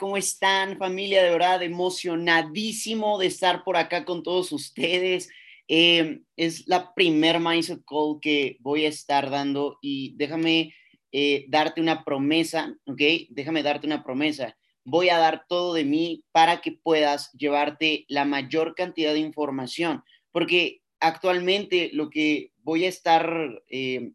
¿Cómo están, familia? De verdad, emocionadísimo de estar por acá con todos ustedes. Eh, es la primer Mindset Call que voy a estar dando y déjame eh, darte una promesa, ¿ok? Déjame darte una promesa. Voy a dar todo de mí para que puedas llevarte la mayor cantidad de información, porque actualmente lo que voy a estar eh,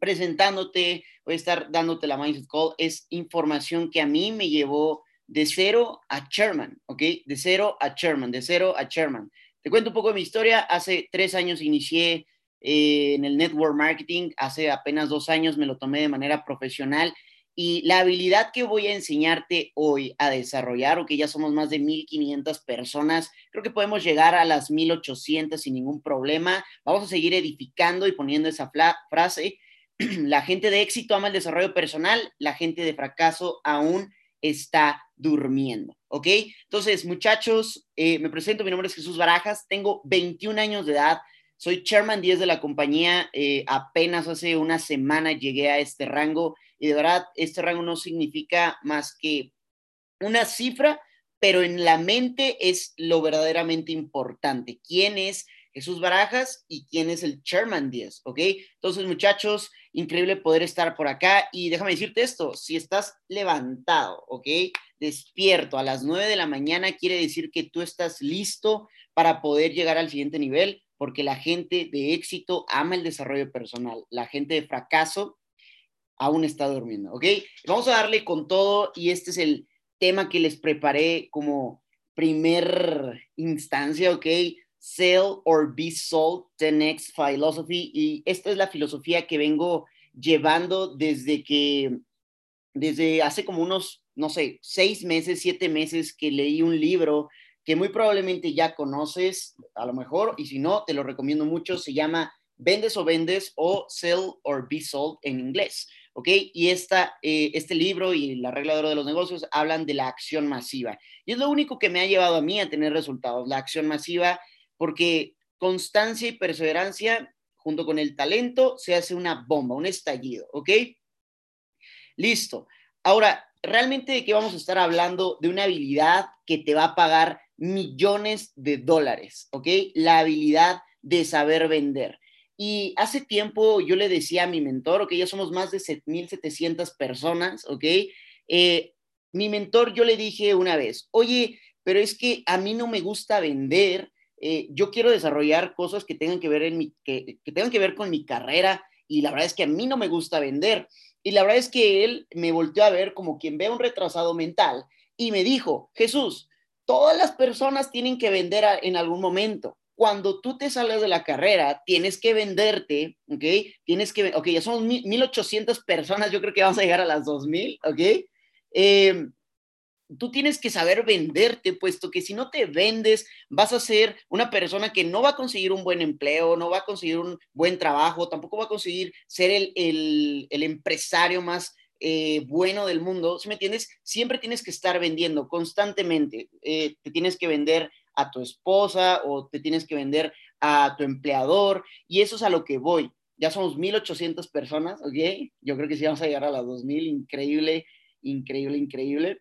presentándote, voy a estar dándote la Mindset Call, es información que a mí me llevó de cero a chairman, ¿ok? De cero a chairman, de cero a chairman. Te cuento un poco de mi historia. Hace tres años inicié eh, en el network marketing, hace apenas dos años me lo tomé de manera profesional y la habilidad que voy a enseñarte hoy a desarrollar, o que ya somos más de 1.500 personas, creo que podemos llegar a las 1.800 sin ningún problema. Vamos a seguir edificando y poniendo esa frase la gente de éxito ama el desarrollo personal, la gente de fracaso aún está durmiendo, ¿ok? Entonces, muchachos, eh, me presento, mi nombre es Jesús Barajas, tengo 21 años de edad, soy chairman 10 de la compañía, eh, apenas hace una semana llegué a este rango y de verdad, este rango no significa más que una cifra, pero en la mente es lo verdaderamente importante. ¿Quién es Jesús Barajas y quién es el chairman 10? ¿Ok? Entonces, muchachos, increíble poder estar por acá. Y déjame decirte esto, si estás levantado, ¿ok? Despierto a las 9 de la mañana, quiere decir que tú estás listo para poder llegar al siguiente nivel, porque la gente de éxito ama el desarrollo personal. La gente de fracaso aún está durmiendo, ¿ok? Vamos a darle con todo y este es el tema que les preparé como primer instancia, ¿ok? Sell or Be Sold, the Next Philosophy. Y esta es la filosofía que vengo llevando desde que, desde hace como unos, no sé, seis meses, siete meses que leí un libro que muy probablemente ya conoces, a lo mejor, y si no, te lo recomiendo mucho, se llama Vendes o Vendes o Sell or Be Sold en inglés. ¿ok? Y esta, eh, este libro y la regla de oro de los negocios hablan de la acción masiva. Y es lo único que me ha llevado a mí a tener resultados, la acción masiva porque constancia y perseverancia junto con el talento se hace una bomba, un estallido, ¿ok? Listo. Ahora, realmente de qué vamos a estar hablando? De una habilidad que te va a pagar millones de dólares, ¿ok? La habilidad de saber vender. Y hace tiempo yo le decía a mi mentor, ok, ya somos más de 7.700 personas, ok. Eh, mi mentor, yo le dije una vez, oye, pero es que a mí no me gusta vender, eh, yo quiero desarrollar cosas que tengan que ver que, tengan que ver con mi carrera y la verdad es que a mí no me gusta vender. Y la verdad es que él me volteó a ver como quien ve un retrasado mental y me dijo, Jesús, todas las personas tienen que vender en algún momento. Cuando tú te sales de la carrera, tienes que venderte, ¿ok? Tienes que, ok, ya somos 1800 personas, yo creo que vamos a llegar a las 2000, ¿ok? Eh, tú tienes que saber venderte, puesto que si no te vendes, vas a ser una persona que no va a conseguir un buen empleo, no va a conseguir un buen trabajo, tampoco va a conseguir ser el, empresario más eh, bueno del mundo. ¿Sí me entiendes? Siempre tienes que estar vendiendo constantemente. Eh, te tienes que vender a tu esposa o te tienes que vender a tu empleador y eso es a lo que voy. Ya somos 1.800 personas, ¿ok? Yo creo que sí vamos a llegar a las 2.000, increíble, increíble, increíble.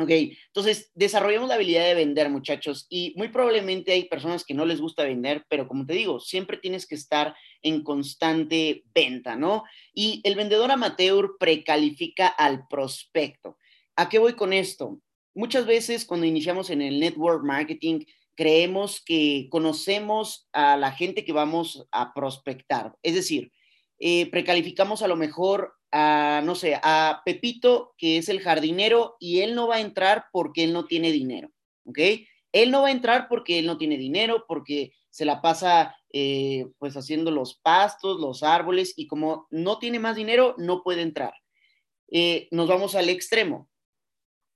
Ok, entonces desarrollemos la habilidad de vender, muchachos, y muy probablemente hay personas que no les gusta vender, pero como te digo, siempre tienes que estar en constante venta, ¿no? Y el vendedor amateur precalifica al prospecto. ¿A qué voy con esto? Muchas veces cuando iniciamos en el network marketing, creemos que conocemos a la gente que vamos a prospectar. Es decir, eh, precalificamos a lo mejor a, no sé, a Pepito, que es el jardinero, y él no va a entrar porque él no tiene dinero, ¿ok? Él no va a entrar porque él no tiene dinero, porque se la pasa eh, pues haciendo los pastos, los árboles, y como no tiene más dinero, no puede entrar. Eh, nos vamos al extremo.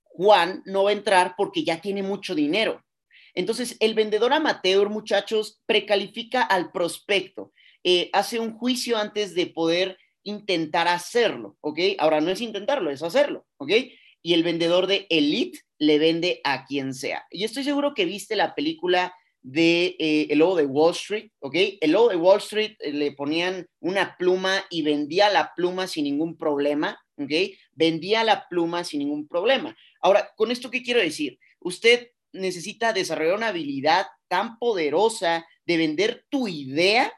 Juan no va a entrar porque ya tiene mucho dinero. Entonces, el vendedor amateur, muchachos, precalifica al prospecto, eh, hace un juicio antes de poder intentar hacerlo, ¿ok? Ahora no es intentarlo, es hacerlo, ¿ok? Y el vendedor de Elite le vende a quien sea. Y estoy seguro que viste la película de eh, El Lobo de Wall Street, ¿ok? El Lobo de Wall Street eh, le ponían una pluma y vendía la pluma sin ningún problema, ¿ok? vendía la pluma sin ningún problema. Ahora, ¿con esto qué quiero decir? Usted necesita desarrollar una habilidad tan poderosa de vender tu idea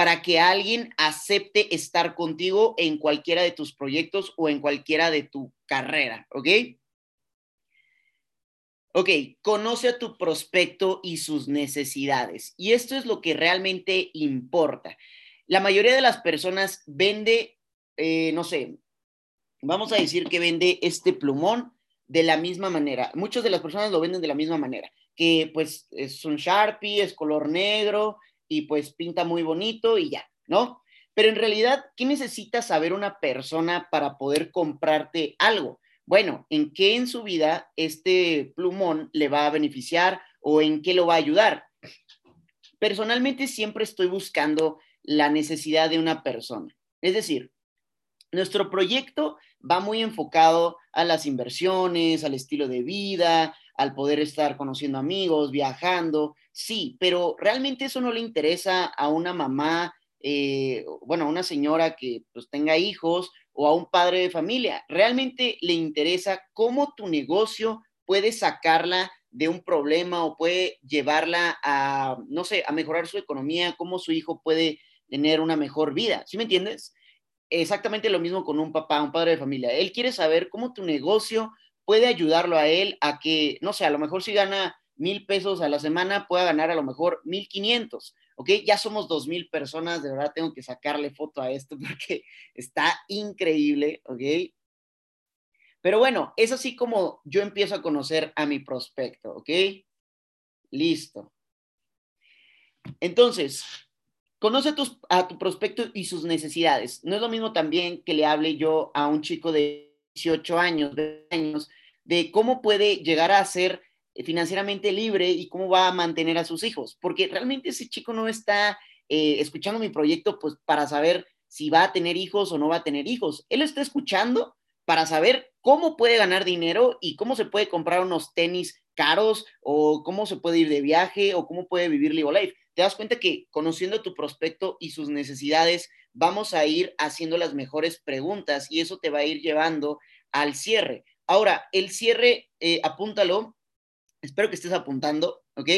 para que alguien acepte estar contigo en cualquiera de tus proyectos o en cualquiera de tu carrera, ¿ok? Ok, conoce a tu prospecto y sus necesidades. Y esto es lo que realmente importa. La mayoría de las personas vende, eh, no sé, vamos a decir que vende este plumón de la misma manera. Muchas de las personas lo venden de la misma manera, que pues es un Sharpie, es color negro y pues pinta muy bonito y ya, ¿no? Pero en realidad, ¿qué necesita saber una persona para poder comprarte algo? Bueno, ¿en qué en su vida este plumón le va a beneficiar o en qué lo va a ayudar? Personalmente siempre estoy buscando la necesidad de una persona. Es decir, nuestro proyecto va muy enfocado a las inversiones, al estilo de vida, al poder estar conociendo amigos, viajando, sí, pero realmente eso no le interesa a una mamá, eh, bueno, a una señora que pues, tenga hijos o a un padre de familia. Realmente le interesa cómo tu negocio puede sacarla de un problema o puede llevarla a, no sé, a mejorar su economía, cómo su hijo puede tener una mejor vida. ¿Sí me entiendes? Exactamente lo mismo con un papá, un padre de familia. Él quiere saber cómo tu negocio puede ayudarlo a él a que, no sé, a lo mejor si gana mil pesos a la semana, pueda ganar a lo mejor mil quinientos. ¿ok? Ya somos dos mil personas, de verdad tengo que sacarle foto a esto porque está increíble, ¿ok? Pero bueno, es así como yo empiezo a conocer a mi prospecto, ¿ok? Listo. Entonces, conoce a tu, a tu prospecto y sus necesidades. No es lo mismo también que le hable yo a un chico de 18 años, de años, de cómo puede llegar a ser eh, financieramente libre y cómo va a mantener a sus hijos, porque realmente ese chico no está eh, escuchando mi proyecto pues para saber si va a tener hijos o no va a tener hijos. Él está escuchando para saber cómo puede ganar dinero y cómo se puede comprar unos tenis caros o cómo se puede ir de viaje o cómo puede vivir Live Life. Te das cuenta que conociendo tu prospecto y sus necesidades, vamos a ir haciendo las mejores preguntas y eso te va a ir llevando al cierre. Ahora, el cierre, eh, apúntalo, espero que estés apuntando, ¿ok?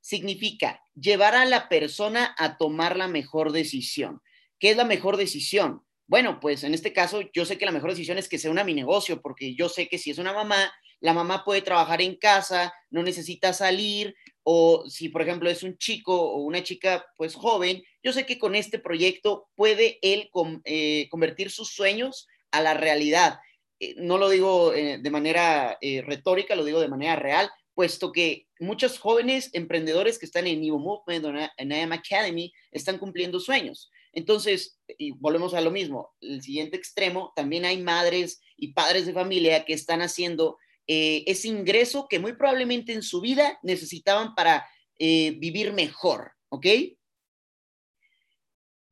Significa llevar a la persona a tomar la mejor decisión. ¿Qué es la mejor decisión? Bueno, pues en este caso yo sé que la mejor decisión es que se una mi negocio, porque yo sé que si es una mamá, la mamá puede trabajar en casa, no necesita salir, o si por ejemplo es un chico o una chica pues joven, yo sé que con este proyecto puede él eh, convertir sus sueños a la realidad. Eh, no lo digo eh, de manera retórica, lo digo de manera real, puesto que muchos jóvenes emprendedores que están en New Movement o en IAM Academy están cumpliendo sueños. Entonces, y volvemos a lo mismo, el siguiente extremo, también hay madres y padres de familia que están haciendo eh, ese ingreso que muy probablemente en su vida necesitaban para eh, vivir mejor, ¿ok?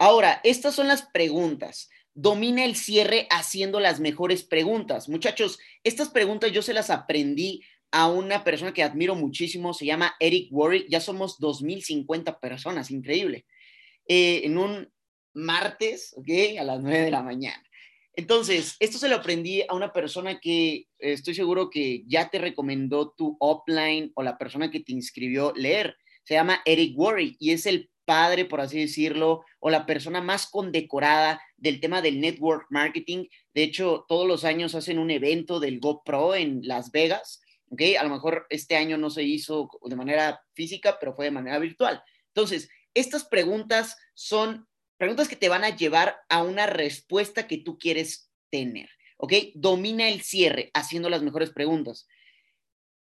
Ahora, estas son las preguntas. Domina el cierre haciendo las mejores preguntas. Muchachos, estas preguntas yo se las aprendí a una persona que admiro muchísimo, se llama Eric Worry, ya somos 2.050 personas, increíble, eh, en un martes, ¿ok? A las 9 de la mañana. Entonces, esto se lo aprendí a una persona que estoy seguro que ya te recomendó tu offline o la persona que te inscribió leer. Se llama Eric Worry y es el padre, por así decirlo, o la persona más condecorada del tema del network marketing. De hecho, todos los años hacen un evento del GoPro en Las Vegas ¿ok? A lo mejor este año no se hizo de manera física, pero fue de manera virtual. Entonces, estas preguntas son preguntas que te van a llevar a una respuesta que tú quieres tener, ¿ok? Domina el cierre haciendo las mejores preguntas.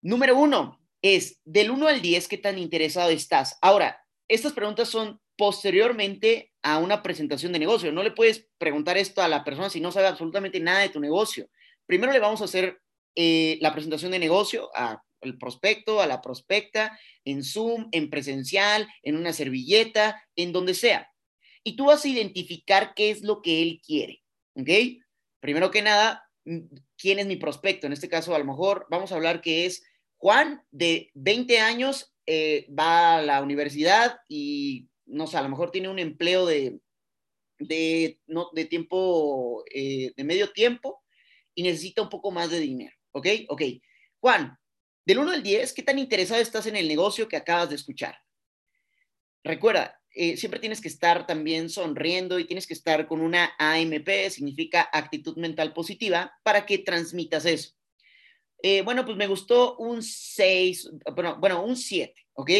Número uno es, del 1 al 10, ¿qué tan interesado estás? Ahora, estas preguntas son posteriormente a una presentación de negocio. No le puedes preguntar esto a la persona si no sabe absolutamente nada de tu negocio. Primero le vamos a hacer eh, la presentación de negocio al prospecto, a la prospecta, en Zoom, en presencial, en una servilleta, en donde sea. Y tú vas a identificar qué es lo que él quiere, ¿ok? Primero que nada, ¿quién es mi prospecto? En este caso, a lo mejor vamos a hablar que es Juan, de 20 años, eh, va a la universidad y, no sé, a lo mejor tiene un empleo de, de, no, de tiempo, eh, de medio tiempo, y necesita un poco más de dinero. ¿Ok? Ok. Juan, del 1 al 10, ¿qué tan interesado estás en el negocio que acabas de escuchar? Recuerda, eh, siempre tienes que estar también sonriendo y tienes que estar con una AMP, significa actitud mental positiva, para que transmitas eso. Eh, bueno, pues me gustó un 6, bueno, bueno, un 7, ¿ok?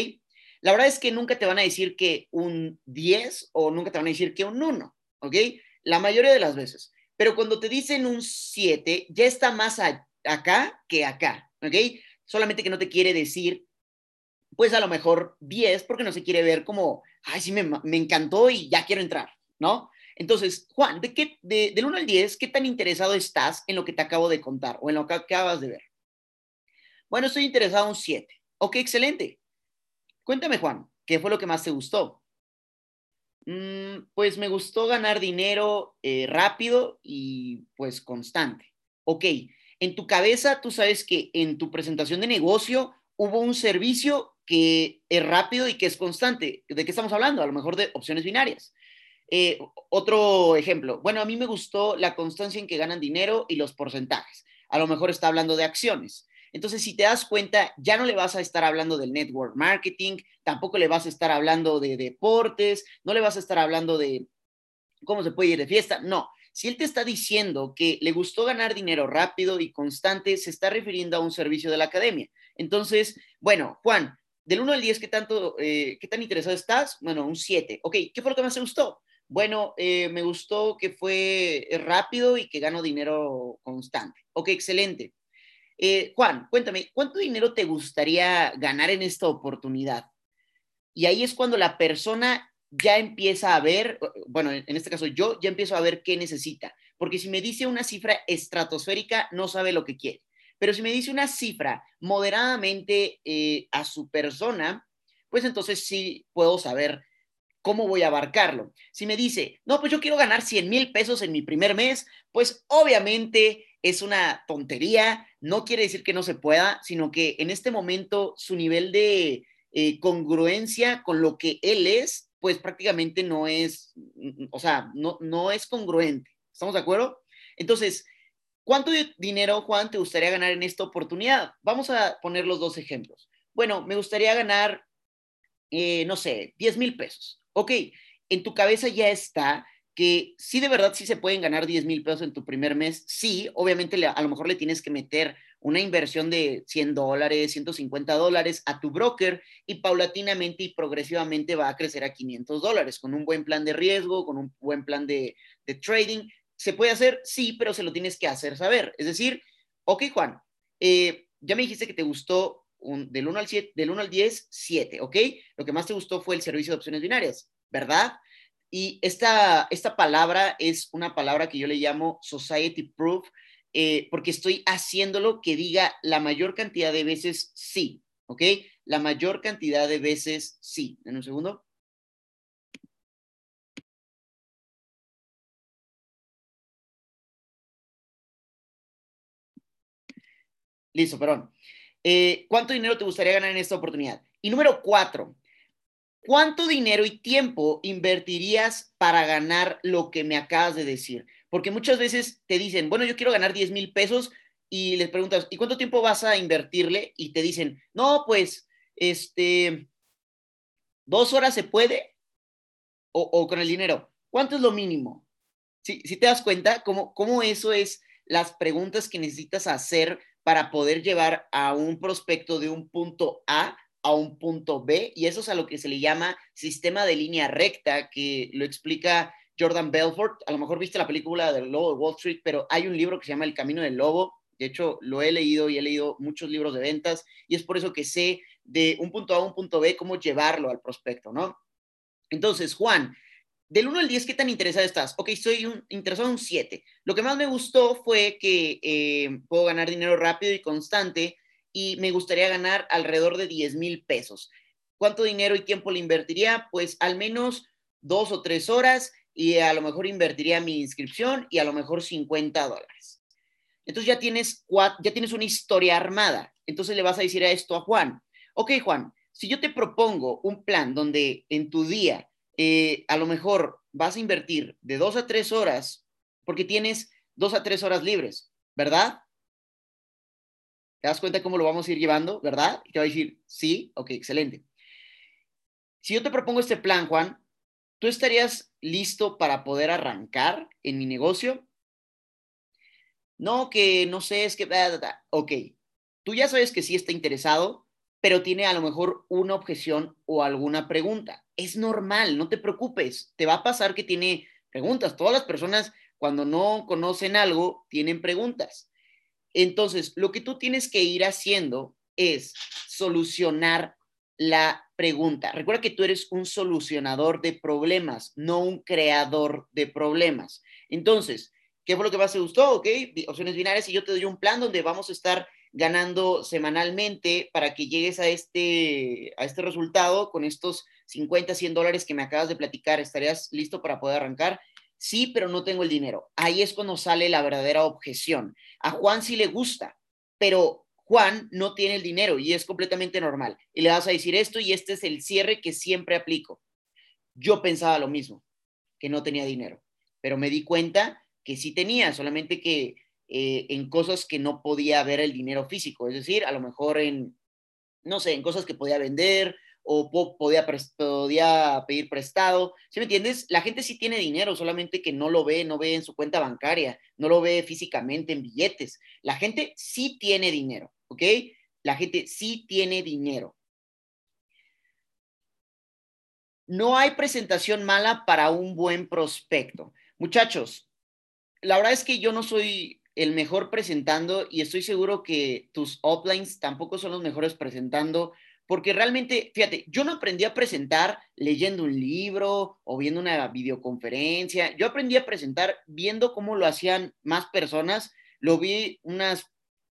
La verdad es que nunca te van a decir que un 10 o nunca te van a decir que un 1, ¿ok? La mayoría de las veces. Pero cuando te dicen un 7, ya está más acá que acá, ¿ok? Solamente que no te quiere decir, pues a lo mejor 10, porque no se quiere ver como, ay, sí, me, me encantó y ya quiero entrar, ¿no? Entonces, Juan, ¿de qué, de, del 1 al 10, ¿qué tan interesado estás en lo que te acabo de contar o en lo que acabas de ver? Bueno, estoy interesado en un 7. Ok, excelente. Cuéntame, Juan, ¿qué fue lo que más te gustó? Mm, pues me gustó ganar dinero eh, rápido y pues constante. Ok, en tu cabeza tú sabes que en tu presentación de negocio hubo un servicio que es rápido y que es constante. ¿De qué estamos hablando? A lo mejor de opciones binarias. Eh, otro ejemplo. Bueno, a mí me gustó la constancia en que ganan dinero y los porcentajes. A lo mejor está hablando de acciones. Entonces, si te das cuenta, ya no le vas a estar hablando del network marketing, tampoco le vas a estar hablando de deportes, no le vas a estar hablando de cómo se puede ir de fiesta, no. Si él te está diciendo que le gustó ganar dinero rápido y constante, se está refiriendo a un servicio de la academia. Entonces, bueno, Juan, del 1 al 10, ¿qué, tanto, eh, ¿qué tan interesado estás? Bueno, un 7. Ok, ¿qué fue lo que más te gustó? Bueno, eh, me gustó que fue rápido y que gano dinero constante. Ok, excelente. Eh, Juan, cuéntame, ¿cuánto dinero te gustaría ganar en esta oportunidad? Y ahí es cuando la persona ya empieza a ver, bueno, en este caso yo ya empiezo a ver qué necesita, porque si me dice una cifra estratosférica, no sabe lo que quiere. Pero si me dice una cifra moderadamente eh, a su persona, pues entonces sí puedo saber cómo voy a abarcarlo. Si me dice, no, pues yo quiero ganar 100 mil pesos en mi primer mes, pues obviamente es una tontería, no quiere decir que no se pueda, sino que en este momento su nivel de eh, congruencia con lo que él es, pues prácticamente no es, mm, o sea, no, no es congruente. ¿Estamos de acuerdo? Entonces, ¿cuánto dinero, Juan, te gustaría ganar en esta oportunidad? Vamos a poner los dos ejemplos. Bueno, me gustaría ganar, eh, no sé, 10 mil pesos. Ok, en tu cabeza ya está que sí de verdad sí se pueden ganar 10 mil pesos en tu primer mes, sí, obviamente a lo mejor le tienes que meter una inversión de 100 dólares, 150 dólares a tu broker y paulatinamente y progresivamente va a crecer a 500 dólares con un buen plan de riesgo, con un buen plan de, trading. ¿Se puede hacer? Sí, pero se lo tienes que hacer saber. Es decir, ok, Juan, eh, ya me dijiste que te gustó un, del, 1 al 7, del 1 al 10, 7, ¿ok? Lo que más te gustó fue el servicio de opciones binarias, ¿verdad? Y esta, esta palabra es una palabra que yo le llamo society proof, eh, porque estoy haciéndolo que diga la mayor cantidad de veces sí, ¿ok? La mayor cantidad de veces sí. En un segundo. Listo, perdón. Eh, ¿Cuánto dinero te gustaría ganar en esta oportunidad? Y número cuatro, ¿Cuánto dinero y tiempo invertirías para ganar lo que me acabas de decir? Porque muchas veces te dicen, bueno, yo quiero ganar 10 mil pesos y les preguntas, ¿y cuánto tiempo vas a invertirle? Y te dicen, no, pues, este, dos horas se puede o, con el dinero. ¿Cuánto es lo mínimo? Si, si te das cuenta, ¿cómo, ¿cómo eso es las preguntas que necesitas hacer para poder llevar a un prospecto de un punto A a un punto B y eso es a lo que se le llama sistema de línea recta, que lo explica Jordan Belfort. A lo mejor viste la película del Lobo de Wall Street, pero hay un libro que se llama El Camino del Lobo. De hecho, lo he leído y he leído muchos libros de ventas y es por eso que sé de un punto A a un punto B cómo llevarlo al prospecto, ¿no? Entonces, Juan, del 1 al 10, ¿qué tan interesado estás? Ok, estoy un, interesado en un 7. Lo que más me gustó fue que eh, puedo ganar dinero rápido y constante y me gustaría ganar alrededor de 10 mil pesos. ¿Cuánto dinero y tiempo le invertiría? Pues al menos dos o tres horas y a lo mejor invertiría mi inscripción y a lo mejor 50 dólares. Entonces ya tienes, ya tienes una historia armada. Entonces le vas a decir a esto a Juan. Ok, Juan, si yo te propongo un plan donde en tu día eh, a lo mejor vas a invertir de dos a tres horas porque tienes dos a tres horas libres, ¿verdad? ¿Te das cuenta cómo lo vamos a ir llevando, verdad? Y te va a decir, sí, ok, excelente. Si yo te propongo este plan, Juan, ¿tú estarías listo para poder arrancar en mi negocio? No, que no sé, es que... Ok, tú ya sabes que sí está interesado, pero tiene a lo mejor una objeción o alguna pregunta. Es normal, no te preocupes, te va a pasar que tiene preguntas. Todas las personas cuando no conocen algo tienen preguntas. Entonces, lo que tú tienes que ir haciendo es solucionar la pregunta. Recuerda que tú eres un solucionador de problemas, no un creador de problemas. Entonces, ¿qué fue lo que más te gustó? Ok, opciones binarias y yo te doy un plan donde vamos a estar ganando semanalmente para que llegues a este, a este resultado con estos 50, 100 dólares que me acabas de platicar. ¿Estarías listo para poder arrancar? Sí, pero no tengo el dinero. Ahí es cuando sale la verdadera objeción. A Juan sí le gusta, pero Juan no tiene el dinero y es completamente normal. Y le vas a decir esto y este es el cierre que siempre aplico. Yo pensaba lo mismo, que no tenía dinero, pero me di cuenta que sí tenía, solamente que eh, en cosas que no podía ver el dinero físico, es decir, a lo mejor en, no sé, en cosas que podía vender o podía, podía pedir prestado. ¿Sí me entiendes? La gente sí tiene dinero, solamente que no lo ve, no ve en su cuenta bancaria, no lo ve físicamente en billetes. La gente sí tiene dinero, ¿ok? La gente sí tiene dinero. No hay presentación mala para un buen prospecto. Muchachos, la verdad es que yo no soy el mejor presentando y estoy seguro que tus uplines tampoco son los mejores presentando porque realmente, fíjate, yo no aprendí a presentar leyendo un libro o viendo una videoconferencia, yo aprendí a presentar viendo cómo lo hacían más personas, lo vi unas,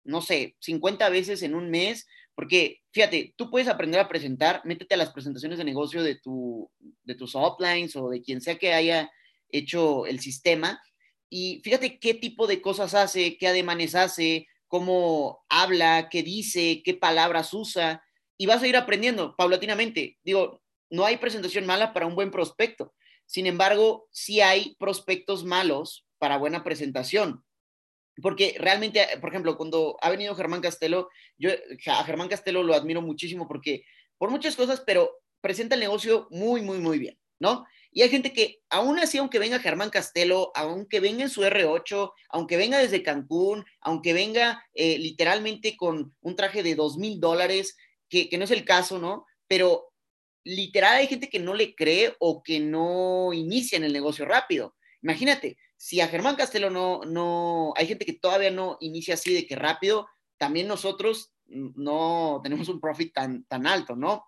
no sé, 50 veces en un mes, porque fíjate, tú puedes aprender a presentar, métete a las presentaciones de negocio de, tu, de tus uplines o de quien sea que haya hecho el sistema, y fíjate qué tipo de cosas hace, qué ademanes hace, cómo habla, qué dice, qué palabras usa y vas a ir aprendiendo paulatinamente. Digo, no hay presentación mala para un buen prospecto. Sin embargo, sí hay prospectos malos para buena presentación. Porque realmente, por ejemplo, cuando ha venido Germán Castelo, yo a Germán Castelo lo admiro muchísimo porque por muchas cosas, pero presenta el negocio muy, muy, muy bien, ¿no? Y hay gente que, aún así, aunque venga Germán Castelo, aunque venga en su R8, aunque venga desde Cancún, aunque venga eh, literalmente con un traje de dos mil dólares, que, no es el caso, ¿no? Pero literal hay gente que no le cree o que no inicia en el negocio rápido. Imagínate, si a Germán Castelo no, no, hay gente que todavía no inicia así de que rápido, también nosotros no tenemos un profit tan, tan alto, ¿no?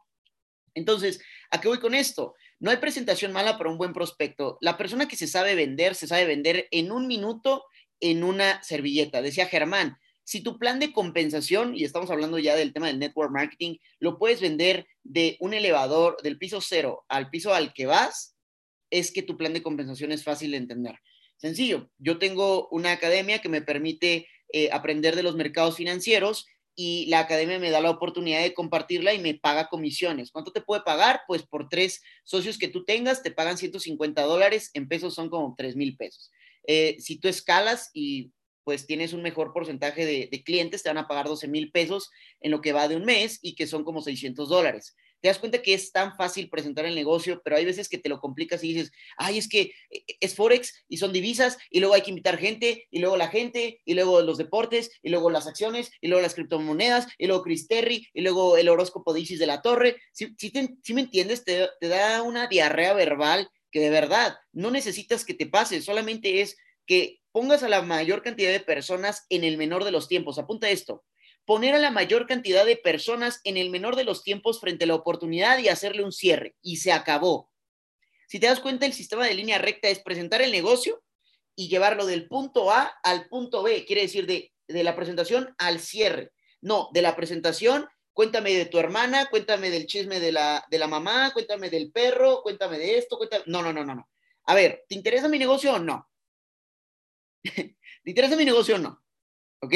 Entonces, ¿a qué voy con esto? No hay presentación mala para un buen prospecto. La persona que se sabe vender, se sabe vender en un minuto en una servilleta. Decía Germán, si tu plan de compensación, y estamos hablando ya del tema del network marketing, lo puedes vender de un elevador del piso cero al piso al que vas, es que tu plan de compensación es fácil de entender. Sencillo, yo tengo una academia que me permite eh, aprender de los mercados financieros y la academia me da la oportunidad de compartirla y me paga comisiones. ¿Cuánto te puede pagar? Pues por tres socios que tú tengas, te pagan 150 dólares, en pesos son como 3 mil pesos. Eh, si tú escalas y pues tienes un mejor porcentaje de, clientes, te van a pagar 12 mil pesos en lo que va de un mes y que son como 600 dólares. Te das cuenta que es tan fácil presentar el negocio, pero hay veces que te lo complicas y dices, ay, es que eh, es Forex y son divisas y luego hay que invitar gente y luego la gente y luego los deportes y luego las acciones y luego las criptomonedas y luego Chris Terry y luego el horóscopo de Isis de la Torre. Si, me entiendes, te, te da una diarrea verbal que de verdad no necesitas que te pase, solamente es que pongas a la mayor cantidad de personas en el menor de los tiempos. Apunta esto. Poner a la mayor cantidad de personas en el menor de los tiempos frente a la oportunidad y hacerle un cierre. Y se acabó. Si te das cuenta, el sistema de línea recta es presentar el negocio y llevarlo del punto A al punto B. Quiere decir de, la presentación al cierre. No, de la presentación, cuéntame de tu hermana, cuéntame del chisme de la, de la mamá, cuéntame del perro, cuéntame de esto, cuéntame... No, no, no, no, no. A ver, ¿te interesa mi negocio o no? ¿Te interesa mi negocio o no? ¿Ok?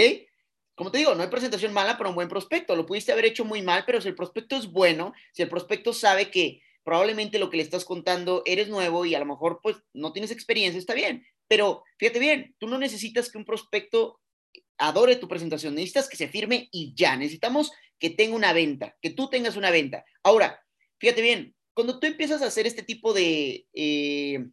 Como te digo, no hay presentación mala para un buen prospecto. Lo pudiste haber hecho muy mal, pero si el prospecto es bueno, si el prospecto sabe que probablemente lo que le estás contando eres nuevo y a lo mejor pues no tienes experiencia, está bien. Pero fíjate bien, tú no necesitas que un prospecto adore tu presentación, necesitas que se firme y ya, necesitamos que tenga una venta, que tú tengas una venta. Ahora, fíjate bien, cuando tú empiezas a hacer este tipo de, eh,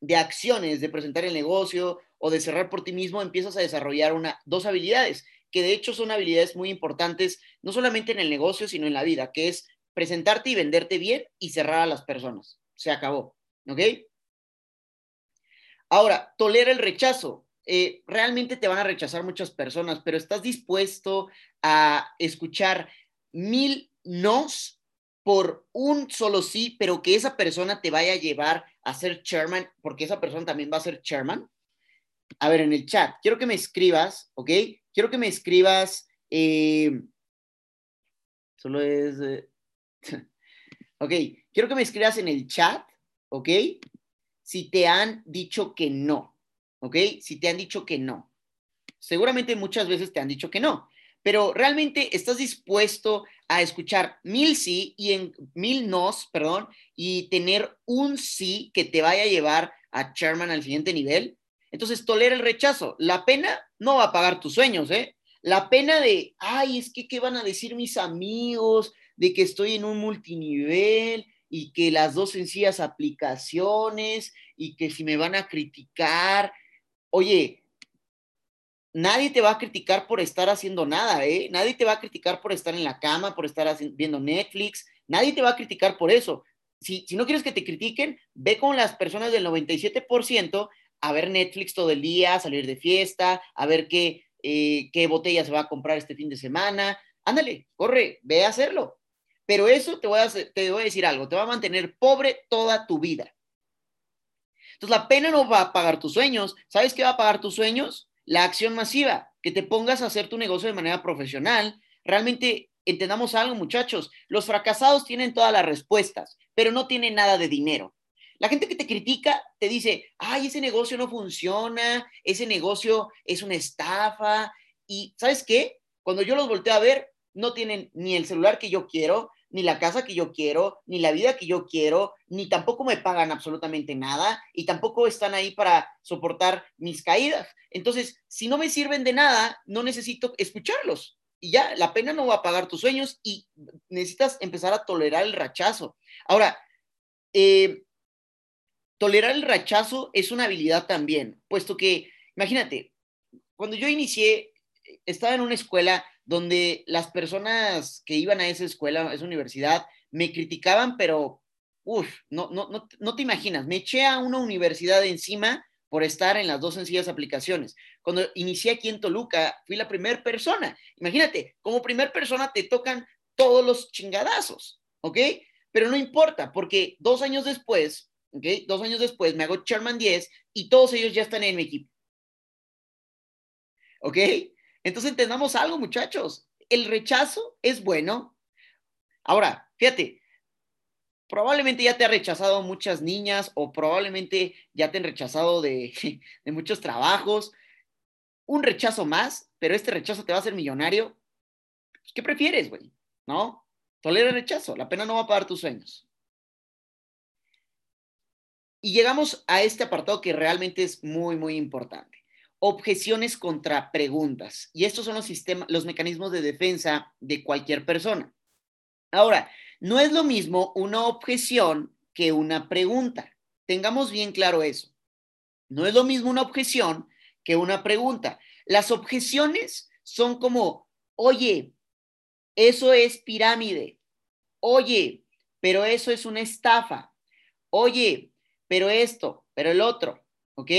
de acciones, de presentar el negocio o de cerrar por ti mismo, empiezas a desarrollar una, dos habilidades, que de hecho son habilidades muy importantes, no solamente en el negocio, sino en la vida, que es presentarte y venderte bien y cerrar a las personas. Se acabó, ¿ok? Ahora, tolera el rechazo. Eh, realmente te van a rechazar muchas personas, pero estás dispuesto a escuchar mil nos por un solo sí, pero que esa persona te vaya a llevar a ser chairman, porque esa persona también va a ser chairman. A ver, en el chat, quiero que me escribas, ¿ok? Quiero que me escribas, eh, solo es, ok, quiero que me escribas en el chat, ¿ok? Si te han dicho que no, ¿ok? Si te han dicho que no. Seguramente muchas veces te han dicho que no, pero realmente estás dispuesto a escuchar mil sí y en mil nos, perdón, y tener un sí que te vaya a llevar a chairman al siguiente nivel. Entonces, tolera el rechazo. La pena no va a pagar tus sueños, ¿eh? La pena de, ay, es que, ¿qué van a decir mis amigos? De que estoy en un multinivel y que las dos sencillas aplicaciones y que si me van a criticar. Oye, nadie te va a criticar por estar haciendo nada, ¿eh? Nadie te va a criticar por estar en la cama, por estar viendo Netflix. Nadie te va a criticar por eso. Si, si no quieres que te critiquen, ve con las personas del 97% a ver Netflix todo el día, salir de fiesta, a ver qué, eh, qué botella se va a comprar este fin de semana. Ándale, corre, ve a hacerlo. Pero eso te voy, a, te voy a decir algo, te va a mantener pobre toda tu vida. Entonces la pena no va a pagar tus sueños. ¿Sabes qué va a pagar tus sueños? La acción masiva, que te pongas a hacer tu negocio de manera profesional. Realmente entendamos algo, muchachos. Los fracasados tienen todas las respuestas, pero no tienen nada de dinero. La gente que te critica te dice, ay, ese negocio no funciona, ese negocio es una estafa. Y ¿sabes qué? Cuando yo los volteo a ver, no tienen ni el celular que yo quiero, ni la casa que yo quiero, ni la vida que yo quiero, ni tampoco me pagan absolutamente nada y tampoco están ahí para soportar mis caídas. Entonces, si no me sirven de nada, no necesito escucharlos. Y ya, la pena no va a pagar tus sueños y necesitas empezar a tolerar el rechazo. Ahora, eh, tolerar el rechazo es una habilidad también, puesto que, imagínate, cuando yo inicié, estaba en una escuela donde las personas que iban a esa escuela, a esa universidad, me criticaban, pero, uff, no, no, no, no te imaginas, me eché a una universidad encima por estar en las dos sencillas aplicaciones. Cuando inicié aquí en Toluca, fui la primera persona. Imagínate, como primera persona te tocan todos los chingadazos, ¿ok? Pero no importa, porque dos años después ¿ok? Dos años después me hago Chairman 10 y todos ellos ya están en mi equipo. ¿Ok? Entonces entendamos algo, muchachos. El rechazo es bueno. Ahora, fíjate, probablemente ya te ha rechazado muchas niñas o probablemente ya te han rechazado de, de muchos trabajos. Un rechazo más, pero este rechazo te va a hacer millonario. ¿Qué prefieres, güey? ¿No? Tolera el rechazo. La pena no va a pagar tus sueños. Y llegamos a este apartado que realmente es muy, muy importante. Objeciones contra preguntas. Y estos son los, sistemas, los mecanismos de defensa de cualquier persona. Ahora, no es lo mismo una objeción que una pregunta. Tengamos bien claro eso. No es lo mismo una objeción que una pregunta. Las objeciones son como, oye, eso es pirámide. Oye, pero eso es una estafa. Oye, pero esto, pero el otro, ¿ok?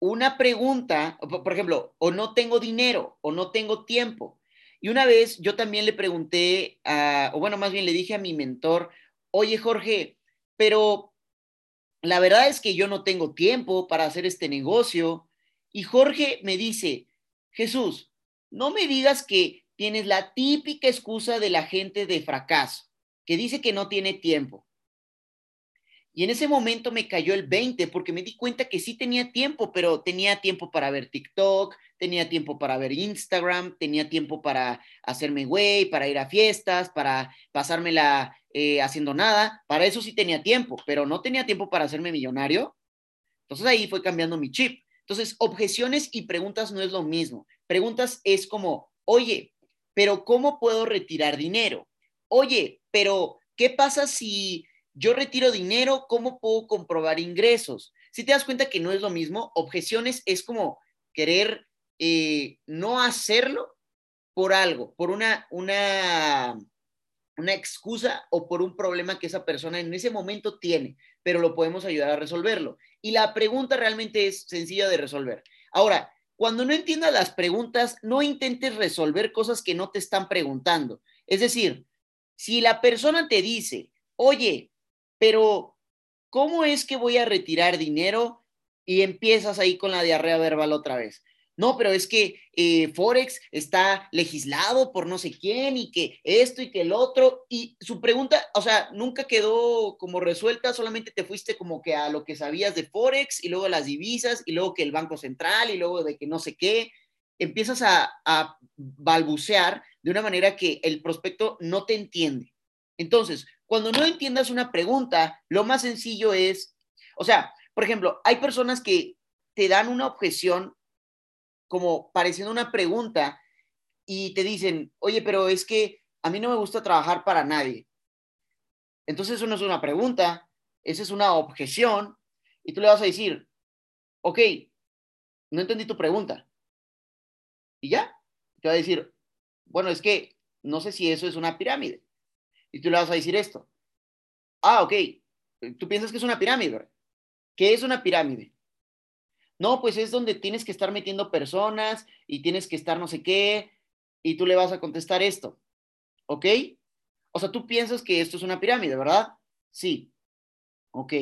Una pregunta, por ejemplo, o no tengo dinero, o no tengo tiempo. Y una vez yo también le pregunté, a, o bueno, más bien le dije a mi mentor, oye Jorge, pero la verdad es que yo no tengo tiempo para hacer este negocio. Y Jorge me dice, Jesús, no me digas que tienes la típica excusa de la gente de fracaso, que dice que no tiene tiempo. Y en ese momento me cayó el 20 porque me di cuenta que sí tenía tiempo, pero tenía tiempo para ver TikTok, tenía tiempo para ver Instagram, tenía tiempo para hacerme güey, para ir a fiestas, para pasármela eh, haciendo nada. Para eso sí tenía tiempo, pero no tenía tiempo para hacerme millonario. Entonces ahí fue cambiando mi chip. Entonces, objeciones y preguntas no es lo mismo. Preguntas es como, oye, pero ¿cómo puedo retirar dinero? Oye, pero ¿qué pasa si yo retiro dinero? ¿Cómo puedo comprobar ingresos? Si te das cuenta que no es lo mismo, objeciones es como querer eh, no hacerlo por algo, por una, una, una excusa o por un problema que esa persona en ese momento tiene, pero lo podemos ayudar a resolverlo. Y la pregunta realmente es sencilla de resolver. Ahora, cuando no entiendas las preguntas, no intentes resolver cosas que no te están preguntando. Es decir, si la persona te dice, oye, pero ¿cómo es que voy a retirar dinero? Y empiezas ahí con la diarrea verbal otra vez no, pero es que eh, Forex está legislado por no sé quién y que esto y que el otro. Y su pregunta, o sea, nunca quedó como resuelta, solamente te fuiste como que a lo que sabías de Forex y luego las divisas y luego que el Banco Central y luego de que no sé qué. Empiezas a, a balbucear de una manera que el prospecto no te entiende. Entonces, cuando no entiendas una pregunta, lo más sencillo es, o sea, por ejemplo, hay personas que te dan una objeción como pareciendo una pregunta y te dicen, oye, pero es que a mí no me gusta trabajar para nadie. Entonces eso no es una pregunta, esa es una objeción y tú le vas a decir, ok, no entendí tu pregunta. Y ya, te va a decir, bueno, es que no sé si eso es una pirámide. Y tú le vas a decir esto. Ah, ok, tú piensas que es una pirámide. ¿Qué es una pirámide? No, pues es donde tienes que estar metiendo personas y tienes que estar no sé qué, y tú le vas a contestar esto. ¿Ok? O sea, tú piensas que esto es una pirámide, ¿verdad? Sí. Ok.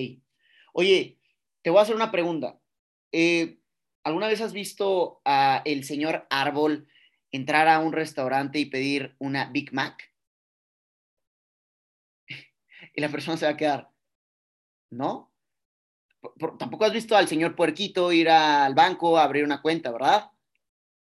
Oye, te voy a hacer una pregunta. Eh, ¿Alguna vez has visto a el señor Árbol entrar a un restaurante y pedir una Big Mac? Y la persona se va a quedar, ¿no? tampoco has visto al señor Puerquito ir al banco a abrir una cuenta, ¿verdad?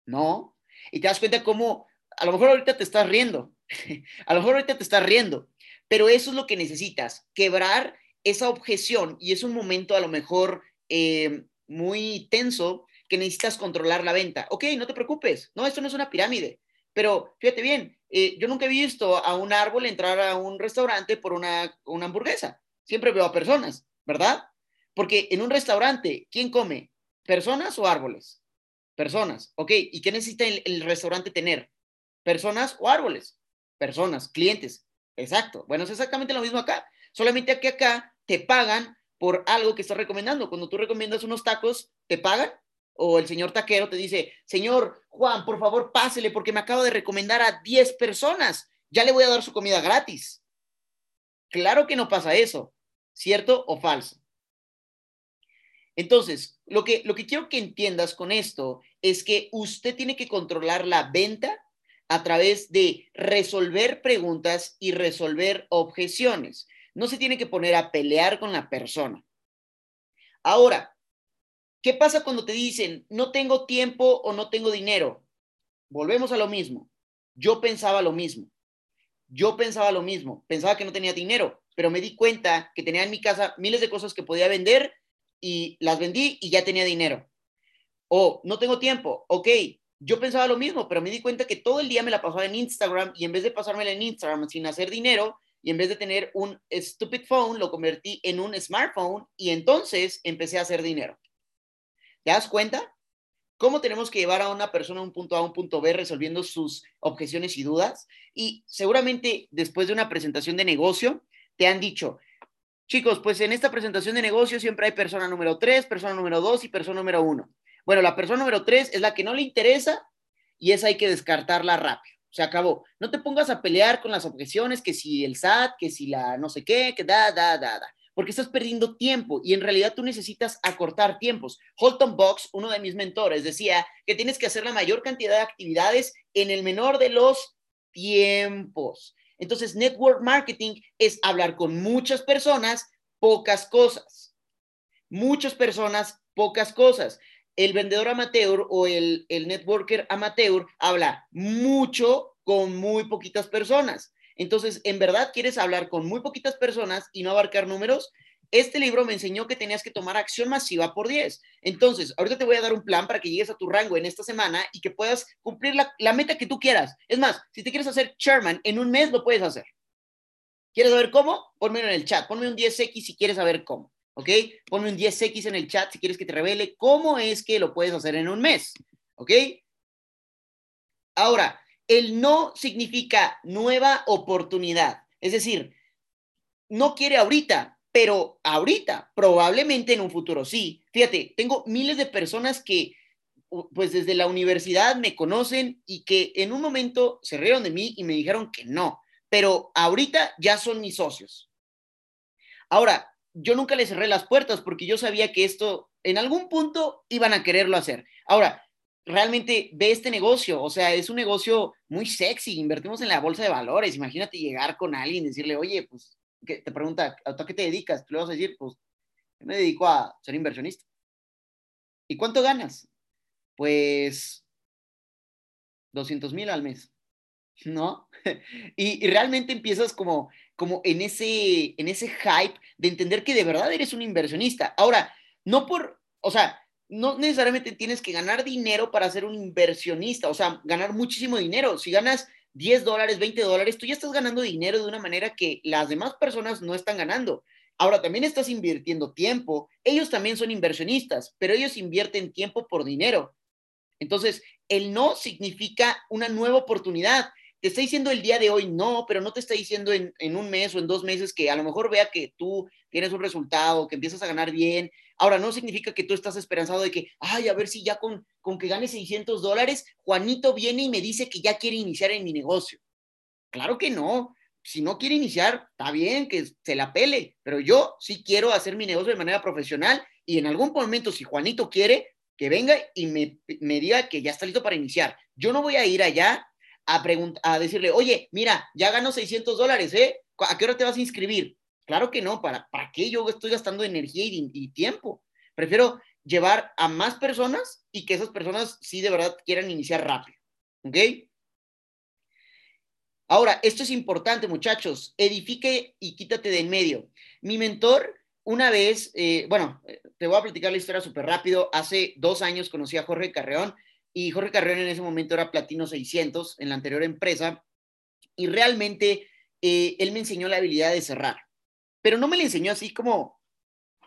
No. Y te das cuenta cómo, a lo mejor ahorita te estás riendo, a lo mejor ahorita te estás riendo, pero eso es lo que necesitas, quebrar esa objeción y es un momento a lo mejor eh, muy tenso que necesitas controlar la venta. Ok, no te preocupes, no, esto no es una pirámide, pero fíjate bien, eh, yo nunca he visto a un árbol entrar a un restaurante por una, una hamburguesa, siempre veo a personas, ¿verdad? Porque en un restaurante, ¿quién come? ¿Personas o árboles? Personas, ok. ¿Y qué necesita el, restaurante tener? ¿Personas o árboles? Personas, clientes. Exacto. Bueno, es exactamente lo mismo acá. Solamente que acá te pagan por algo que estás recomendando. Cuando tú recomiendas unos tacos, ¿te pagan? O el señor taquero te dice, señor Juan, por favor, pásele porque me acabo de recomendar a 10 personas. Ya le voy a dar su comida gratis. Claro que no pasa eso. ¿Cierto o falso? Entonces, lo que, lo que quiero que entiendas con esto es que usted tiene que controlar la venta a través de resolver preguntas y resolver objeciones. No se tiene que poner a pelear con la persona. Ahora, ¿qué pasa cuando te dicen no tengo tiempo o no tengo dinero? Volvemos a lo mismo. Yo pensaba lo mismo. Yo pensaba lo mismo. Pensaba que no tenía dinero, pero me di cuenta que tenía en mi casa miles de cosas que podía vender y las vendí y ya tenía dinero. O no tengo tiempo, ok, yo pensaba lo mismo, pero me di cuenta que todo el día me la pasaba en Instagram y en vez de pasármela en Instagram sin hacer dinero y en vez de tener un stupid phone, lo convertí en un smartphone y entonces empecé a hacer dinero. ¿Te das cuenta? ¿Cómo tenemos que llevar a una persona a un punto A a un punto B resolviendo sus objeciones y dudas? Y seguramente después de una presentación de negocio, te han dicho, Chicos, pues en esta presentación de negocio siempre hay persona número 3, persona número 2 y persona número 1. Bueno, la persona número 3 es la que no le interesa y esa hay que descartarla rápido. Se acabó. No te pongas a pelear con las objeciones, que si el SAT, que si la no sé qué, que da, da, da, da. Porque estás perdiendo tiempo y en realidad tú necesitas acortar tiempos. Holton Box, uno de mis mentores, decía que tienes que hacer la mayor cantidad de actividades en el menor de los tiempos. Entonces, network marketing es hablar con muchas personas, pocas cosas. Muchas personas, pocas cosas. El vendedor amateur o el, networker amateur habla mucho con muy poquitas personas. Entonces, ¿en verdad quieres hablar con muy poquitas personas y no abarcar números? este libro me enseñó que tenías que tomar acción masiva por 10. Entonces, ahorita te voy a dar un plan para que llegues a tu rango en esta semana y que puedas cumplir la, meta que tú quieras. Es más, si te quieres hacer chairman en un mes, lo puedes hacer. ¿Quieres saber cómo? Ponmelo en el chat. Ponme un 10X si quieres saber cómo. ¿Ok? Ponme un 10X en el chat si quieres que te revele cómo es que lo puedes hacer en un mes. ¿Ok? Ahora, el no significa nueva oportunidad. Es decir, no quiere ahorita, pero ahorita, probablemente en un futuro sí. Fíjate, tengo miles de personas que, pues desde la universidad me conocen y que en un momento se rieron de mí y me dijeron que no, pero ahorita ya son mis socios. Ahora, yo nunca les cerré las puertas porque yo sabía que esto en algún punto iban a quererlo hacer. Ahora, realmente ve este negocio, o sea, es un negocio muy sexy, invertimos en la bolsa de valores, imagínate llegar con alguien y decirle, oye, pues te pregunta, ¿a qué te dedicas? Tú le vas a decir, pues, me dedico a ser inversionista. ¿Y cuánto ganas? Pues 200 mil al mes, ¿no? y, realmente empiezas como, como en, ese, en ese hype de entender que de verdad eres un inversionista. Ahora, no por, o sea, no necesariamente tienes que ganar dinero para ser un inversionista, o sea, ganar muchísimo dinero. Si ganas 10 dólares, 20 dólares, tú ya estás ganando dinero de una manera que las demás personas no están ganando. Ahora también estás invirtiendo tiempo. Ellos también son inversionistas, pero ellos invierten tiempo por dinero. Entonces, el no significa una nueva oportunidad. Te está diciendo el día de hoy no, pero no te está diciendo en, en un mes o en dos meses que a lo mejor vea que tú tienes un resultado, que empiezas a ganar bien, Ahora, no significa que tú estás esperanzado de que, ay, a ver si ya con, con que gane 600 dólares, Juanito viene y me dice que ya quiere iniciar en mi negocio. Claro que no. Si no quiere iniciar, está bien que se la pele, pero yo sí quiero hacer mi negocio de manera profesional y en algún momento, si Juanito quiere, que venga y me, me diga que ya está listo para iniciar. Yo no voy a ir allá a, a decirle, oye, mira, ya gano 600 dólares, ¿eh? ¿A qué hora te vas a inscribir? Claro que no, ¿para, para qué yo estoy gastando energía y, tiempo? Prefiero llevar a más personas y que esas personas sí de verdad quieran iniciar rápido. ¿Ok? Ahora, esto es importante, muchachos. Edifique y quítate de en medio. Mi mentor, una vez, eh, bueno, te voy a platicar la historia súper rápido. Hace dos años conocí a Jorge Carreón y Jorge Carreón en ese momento era Platino 600 en la anterior empresa y realmente eh, él me enseñó la habilidad de cerrar pero no me le enseñó así como,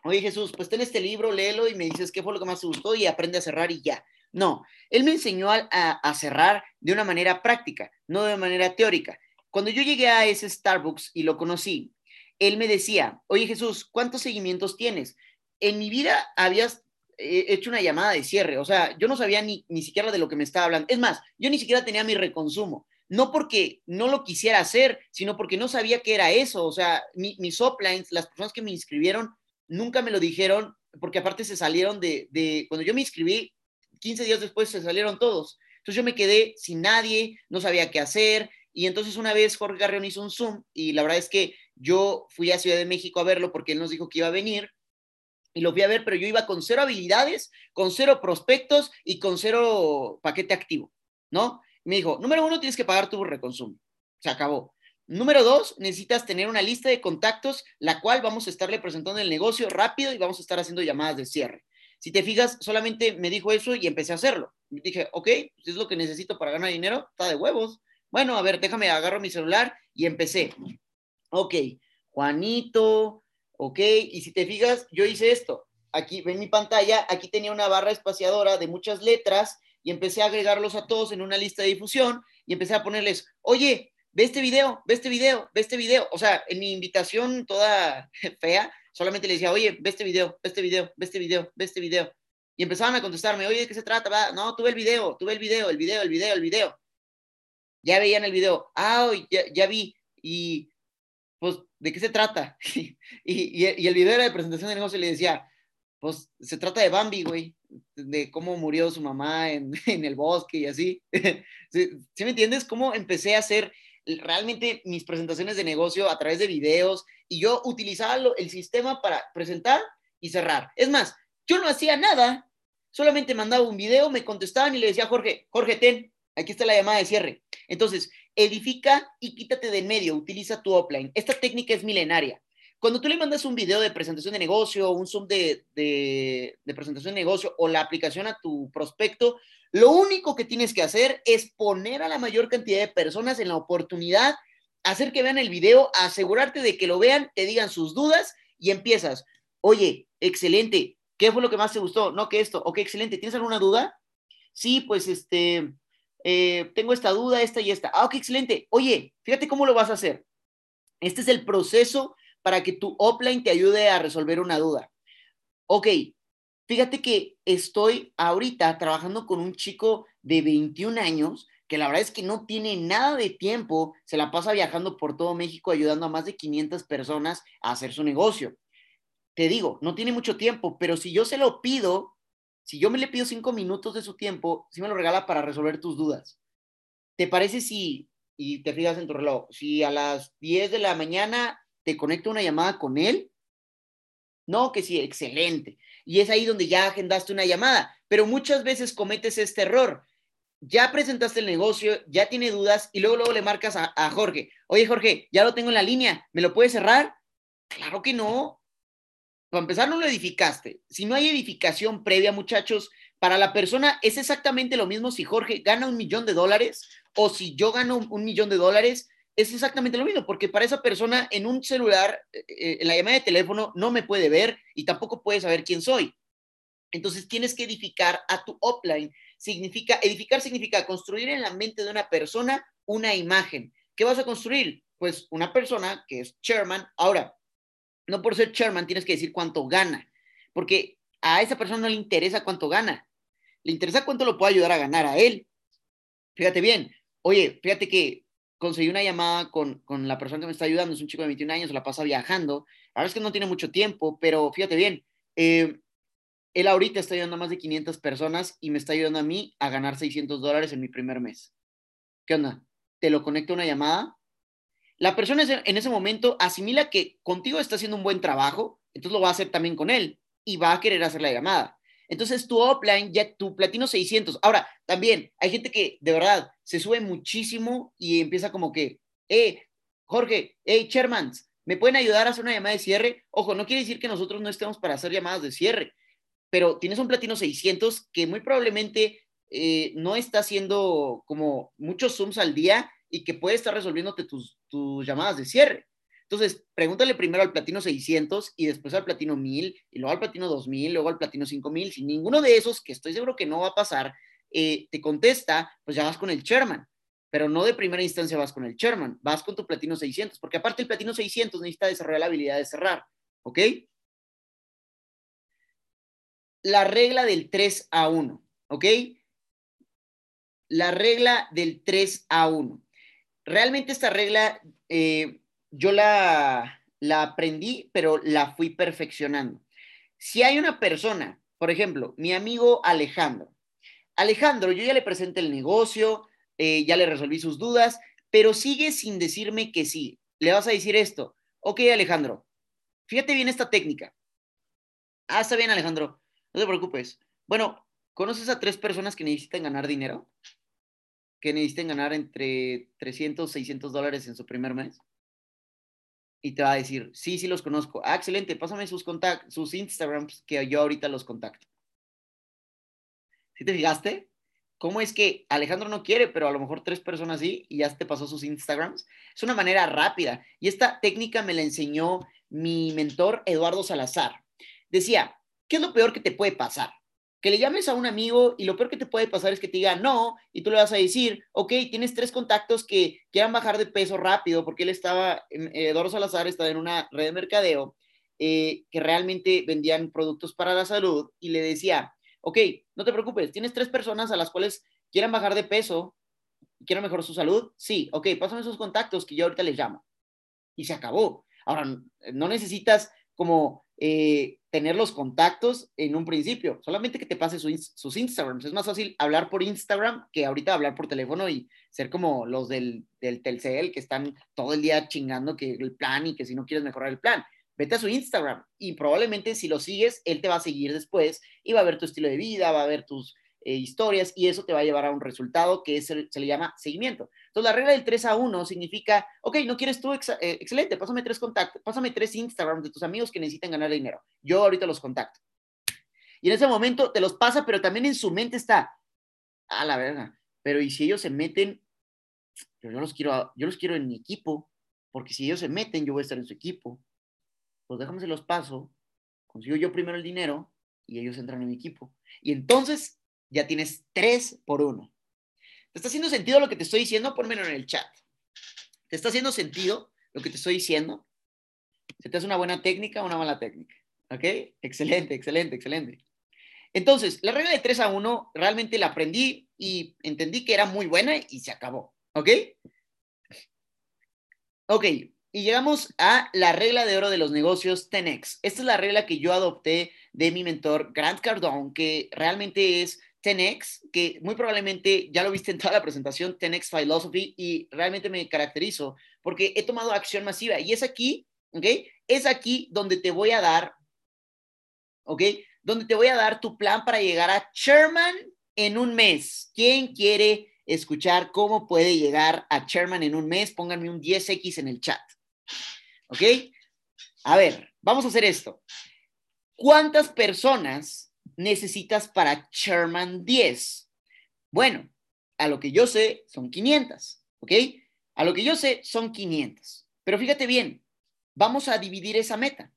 oye Jesús, pues ten este libro, léelo y me dices qué fue lo que más te gustó y aprende a cerrar y ya. No, él me enseñó a, a, cerrar de una manera práctica, no de manera teórica. Cuando yo llegué a ese Starbucks y lo conocí, él me decía, oye Jesús, ¿cuántos seguimientos tienes? En mi vida habías eh, hecho una llamada de cierre, o sea, yo no sabía ni, ni siquiera de lo que me estaba hablando. Es más, yo ni siquiera tenía mi reconsumo no porque no lo quisiera hacer, sino porque no sabía qué era eso. O sea, mis uplines, las personas que me inscribieron, nunca me lo dijeron, porque aparte se salieron de, de, cuando yo me inscribí, 15 días después se salieron todos. Entonces yo me quedé sin nadie, no sabía qué hacer. Y entonces una vez Jorge Garreón hizo un Zoom y la verdad es que yo fui a Ciudad de México a verlo porque él nos dijo que iba a venir y lo fui a ver, pero yo iba con cero habilidades, con cero prospectos y con cero paquete activo, ¿no? Me dijo, número uno, tienes que pagar tu reconsumo. Se acabó. Número dos, necesitas tener una lista de contactos, la cual vamos a estarle presentando el negocio rápido y vamos a estar haciendo llamadas de cierre. Si te fijas, solamente me dijo eso y empecé a hacerlo. Dije, ok, es lo que necesito para ganar dinero, está de huevos. Bueno, a ver, déjame, agarro mi celular y empecé. Ok, Juanito, ok, y si te fijas, yo hice esto. Aquí ven mi pantalla, aquí tenía una barra espaciadora de muchas letras y empecé a agregarlos a todos en una lista de difusión y empecé a ponerles, oye, ve este video, ve este video, ve este video. O sea, en mi invitación toda fea, solamente le decía, oye, ve este video, ve este video, ve este video, ve este video. Y empezaban a contestarme, oye, ¿de qué se trata? No, tuve el video, tuve el video, el video, el video, el video. Ya veían el video, ah, ya, ya vi. Y pues, ¿de qué se trata? y, y, el video era de presentación de negocio y le decía, pues se trata de Bambi, güey, de cómo murió su mamá en, el bosque y así. ¿Sí, me entiendes? Cómo empecé a hacer realmente mis presentaciones de negocio a través de videos y yo utilizaba el sistema para presentar y cerrar. Es más, yo no hacía nada, solamente mandaba un video, me contestaban y le decía Jorge, Jorge, ten, aquí está la llamada de cierre. Entonces, edifica y quítate de en medio, utiliza tu offline. Esta técnica es milenaria cuando tú le mandas un video de presentación de negocio, un Zoom de, de, presentación de negocio o la aplicación a tu prospecto, lo único que tienes que hacer es poner a la mayor cantidad de personas en la oportunidad, hacer que vean el video, asegurarte de que lo vean, te digan sus dudas y empiezas. Oye, excelente. ¿Qué fue lo que más te gustó? No, que esto. Ok, excelente. ¿Tienes alguna duda? Sí, pues este, eh, tengo esta duda, esta y esta. Ah, ok, excelente. Oye, fíjate cómo lo vas a hacer. Este es el proceso para que tu offline te ayude a resolver una duda. Ok, fíjate que estoy ahorita trabajando con un chico de 21 años que la verdad es que no tiene nada de tiempo, se la pasa viajando por todo México ayudando a más de 500 personas a hacer su negocio. Te digo, no tiene mucho tiempo, pero si yo se lo pido, si yo me le pido cinco minutos de su tiempo, si me lo regala para resolver tus dudas. ¿Te parece si, y te fijas en tu reloj, si a las 10 de la mañana te conecto una llamada con él. No, que sí, excelente. Y es ahí donde ya agendaste una llamada, pero muchas veces cometes este error. Ya presentaste el negocio, ya tiene dudas y luego, luego le marcas a, a Jorge. Oye, Jorge, ya lo tengo en la línea, ¿me lo puedes cerrar? Claro que no. Para empezar, no lo edificaste. Si no hay edificación previa, muchachos, para la persona es exactamente lo mismo si Jorge gana un millón de dólares o si yo gano un millón de dólares es exactamente lo mismo, porque para esa persona en un celular, eh, eh, en la llamada de teléfono, no me puede ver y tampoco puede saber quién soy. Entonces tienes que edificar a tu offline. Significa, edificar significa construir en la mente de una persona una imagen. ¿Qué vas a construir? Pues una persona que es chairman. Ahora, no por ser chairman tienes que decir cuánto gana, porque a esa persona no le interesa cuánto gana. Le interesa cuánto lo puede ayudar a ganar a él. Fíjate bien. Oye, fíjate que conseguí una llamada con, con, la persona que me está ayudando, es un chico de 21 años, la pasa viajando. La verdad es que no tiene mucho tiempo, pero fíjate bien, eh, él ahorita está ayudando a más de 500 personas y me está ayudando a mí a ganar 600 dólares en mi primer mes. ¿Qué onda? ¿Te lo conecto a una llamada? La persona en ese momento asimila que contigo está haciendo un buen trabajo, entonces lo va a hacer también con él y va a querer hacer la llamada. Entonces tu offline, ya tu platino 600. Ahora, también hay gente que de verdad se sube muchísimo y empieza como que, eh, Jorge, hey, Chairmans, ¿me pueden ayudar a hacer una llamada de cierre? Ojo, no quiere decir que nosotros no estemos para hacer llamadas de cierre, pero tienes un platino 600 que muy probablemente eh, no está haciendo como muchos Zooms al día y que puede estar resolviéndote tus, tus llamadas de cierre. Entonces, pregúntale primero al platino 600 y después al platino 1000 y luego al platino 2000, luego al platino 5000. Si ninguno de esos, que estoy seguro que no va a pasar, eh, te contesta, pues ya vas con el chairman. Pero no de primera instancia vas con el chairman, vas con tu platino 600, porque aparte el platino 600 necesita desarrollar la habilidad de cerrar. ¿Ok? La regla del 3 a 1. ¿Ok? La regla del 3 a 1. Realmente esta regla... Eh, yo la, la aprendí, pero la fui perfeccionando. Si hay una persona, por ejemplo, mi amigo Alejandro, Alejandro, yo ya le presenté el negocio, eh, ya le resolví sus dudas, pero sigue sin decirme que sí. Le vas a decir esto. Ok, Alejandro, fíjate bien esta técnica. Ah, está bien, Alejandro. No te preocupes. Bueno, ¿conoces a tres personas que necesitan ganar dinero? Que necesiten ganar entre 300, 600 dólares en su primer mes y te va a decir, sí, sí los conozco. Ah, excelente, pásame sus contactos, sus Instagrams que yo ahorita los contacto. ¿Sí te fijaste? ¿Cómo es que Alejandro no quiere, pero a lo mejor tres personas sí y ya te pasó sus Instagrams? Es una manera rápida. Y esta técnica me la enseñó mi mentor Eduardo Salazar. Decía, ¿qué es lo peor que te puede pasar? Que le llames a un amigo y lo peor que te puede pasar es que te diga no y tú le vas a decir, ok, tienes tres contactos que quieran bajar de peso rápido porque él estaba, eh, Eduardo Salazar estaba en una red de mercadeo eh, que realmente vendían productos para la salud y le decía, ok, no te preocupes, tienes tres personas a las cuales quieran bajar de peso, quieran mejorar su salud, sí, ok, pásame esos contactos que yo ahorita les llamo. Y se acabó. Ahora, no necesitas como eh, tener los contactos en un principio, solamente que te pase sus Instagrams. Es más fácil hablar por Instagram que ahorita hablar por teléfono y ser como los del, del Telcel que están todo el día chingando que el plan y que si no quieres mejorar el plan. Vete a su Instagram y probablemente si lo sigues, él te va a seguir después y va a ver tu estilo de vida, va a ver tus, eh, historias y eso te va a llevar a un resultado que se le llama seguimiento. Entonces, la regla del 3 a 1 significa, ok, no quieres tú, eh, excelente, pásame tres contactos, pásame tres Instagram de tus amigos que necesitan ganar dinero. Yo ahorita los contacto. Y en ese momento te los pasa, pero también en su mente está, a la verga, pero ¿y si ellos se meten? Yo, yo, los quiero, yo los quiero en mi equipo, porque si ellos se meten, yo voy a estar en su equipo. Pues déjame se los paso, consigo yo primero el dinero y ellos entran en mi equipo. Y entonces ya tienes tres por uno. ¿Te está haciendo sentido lo que te estoy diciendo? Pónmelo en el chat. ¿Te está haciendo sentido lo que te estoy diciendo? ¿Se te hace una buena técnica o una mala técnica? ¿Ok? Excelente, excelente, excelente. Entonces, la regla de 3 a 1 realmente la aprendí y entendí que era muy buena y se acabó. ¿Ok? Ok, y llegamos a la regla de oro de los negocios 10X. Esta es la regla que yo adopté de mi mentor Grant Cardone, que realmente es 10X, que muy probablemente ya lo viste en toda la presentación, 10X Philosophy, y realmente me caracterizo porque he tomado acción masiva. Y es aquí, ¿ok? Es aquí donde te voy a dar, ¿ok? Donde te voy a dar tu plan para llegar a Chairman en un mes. ¿Quién quiere escuchar cómo puede llegar a Chairman en un mes? Pónganme un 10X en el chat. ¿Ok? A ver, vamos a hacer esto. ¿Cuántas personas necesitas para Chairman 10? Bueno, a lo que yo sé son 500, ¿ok? A lo que yo sé son 500. Pero fíjate bien, vamos a dividir esa meta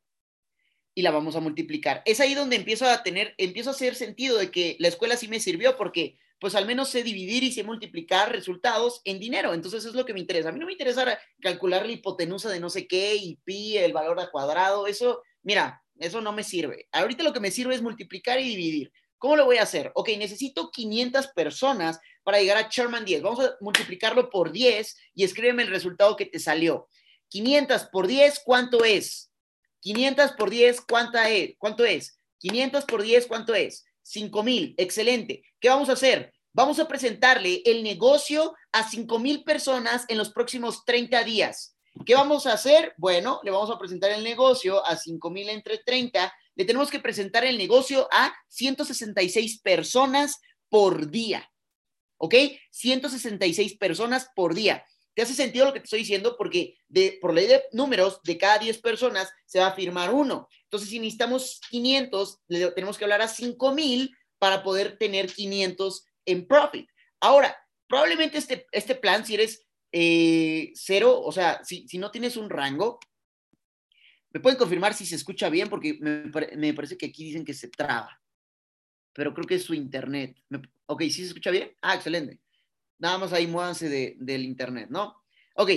y la vamos a multiplicar. Es ahí donde empiezo a tener, empiezo a hacer sentido de que la escuela sí me sirvió porque pues al menos sé dividir y sé multiplicar resultados en dinero. Entonces es lo que me interesa. A mí no me interesa calcular la hipotenusa de no sé qué y pi, el valor a cuadrado. Eso, mira, eso no me sirve. Ahorita lo que me sirve es multiplicar y dividir. ¿Cómo lo voy a hacer? Ok, necesito 500 personas para llegar a Sherman 10. Vamos a multiplicarlo por 10 y escríbeme el resultado que te salió. 500 por 10, ¿cuánto es? 500 por 10, ¿cuánta es? ¿Cuánto es? 500 por 10, ¿cuánto es? 5 mil. Excelente. ¿Qué vamos a hacer? Vamos a presentarle el negocio a 5 mil personas en los próximos 30 días. ¿Qué vamos a hacer? Bueno, le vamos a presentar el negocio a 5 mil entre 30. Le tenemos que presentar el negocio a 166 personas por día. ¿Ok? 166 personas por día. ¿Te hace sentido lo que te estoy diciendo? Porque de, por ley de números, de cada 10 personas se va a firmar uno. Entonces, si necesitamos 500, le tenemos que hablar a 5 mil para poder tener 500 en profit. Ahora, probablemente este, este plan, si eres eh, cero, o sea, si, no tienes un rango, me pueden confirmar si se escucha bien, porque me, parece que aquí dicen que se traba, pero creo que es su internet. ok, ¿sí se escucha bien? Ah, excelente. Nada más ahí muévanse de, del internet, ¿no? Ok,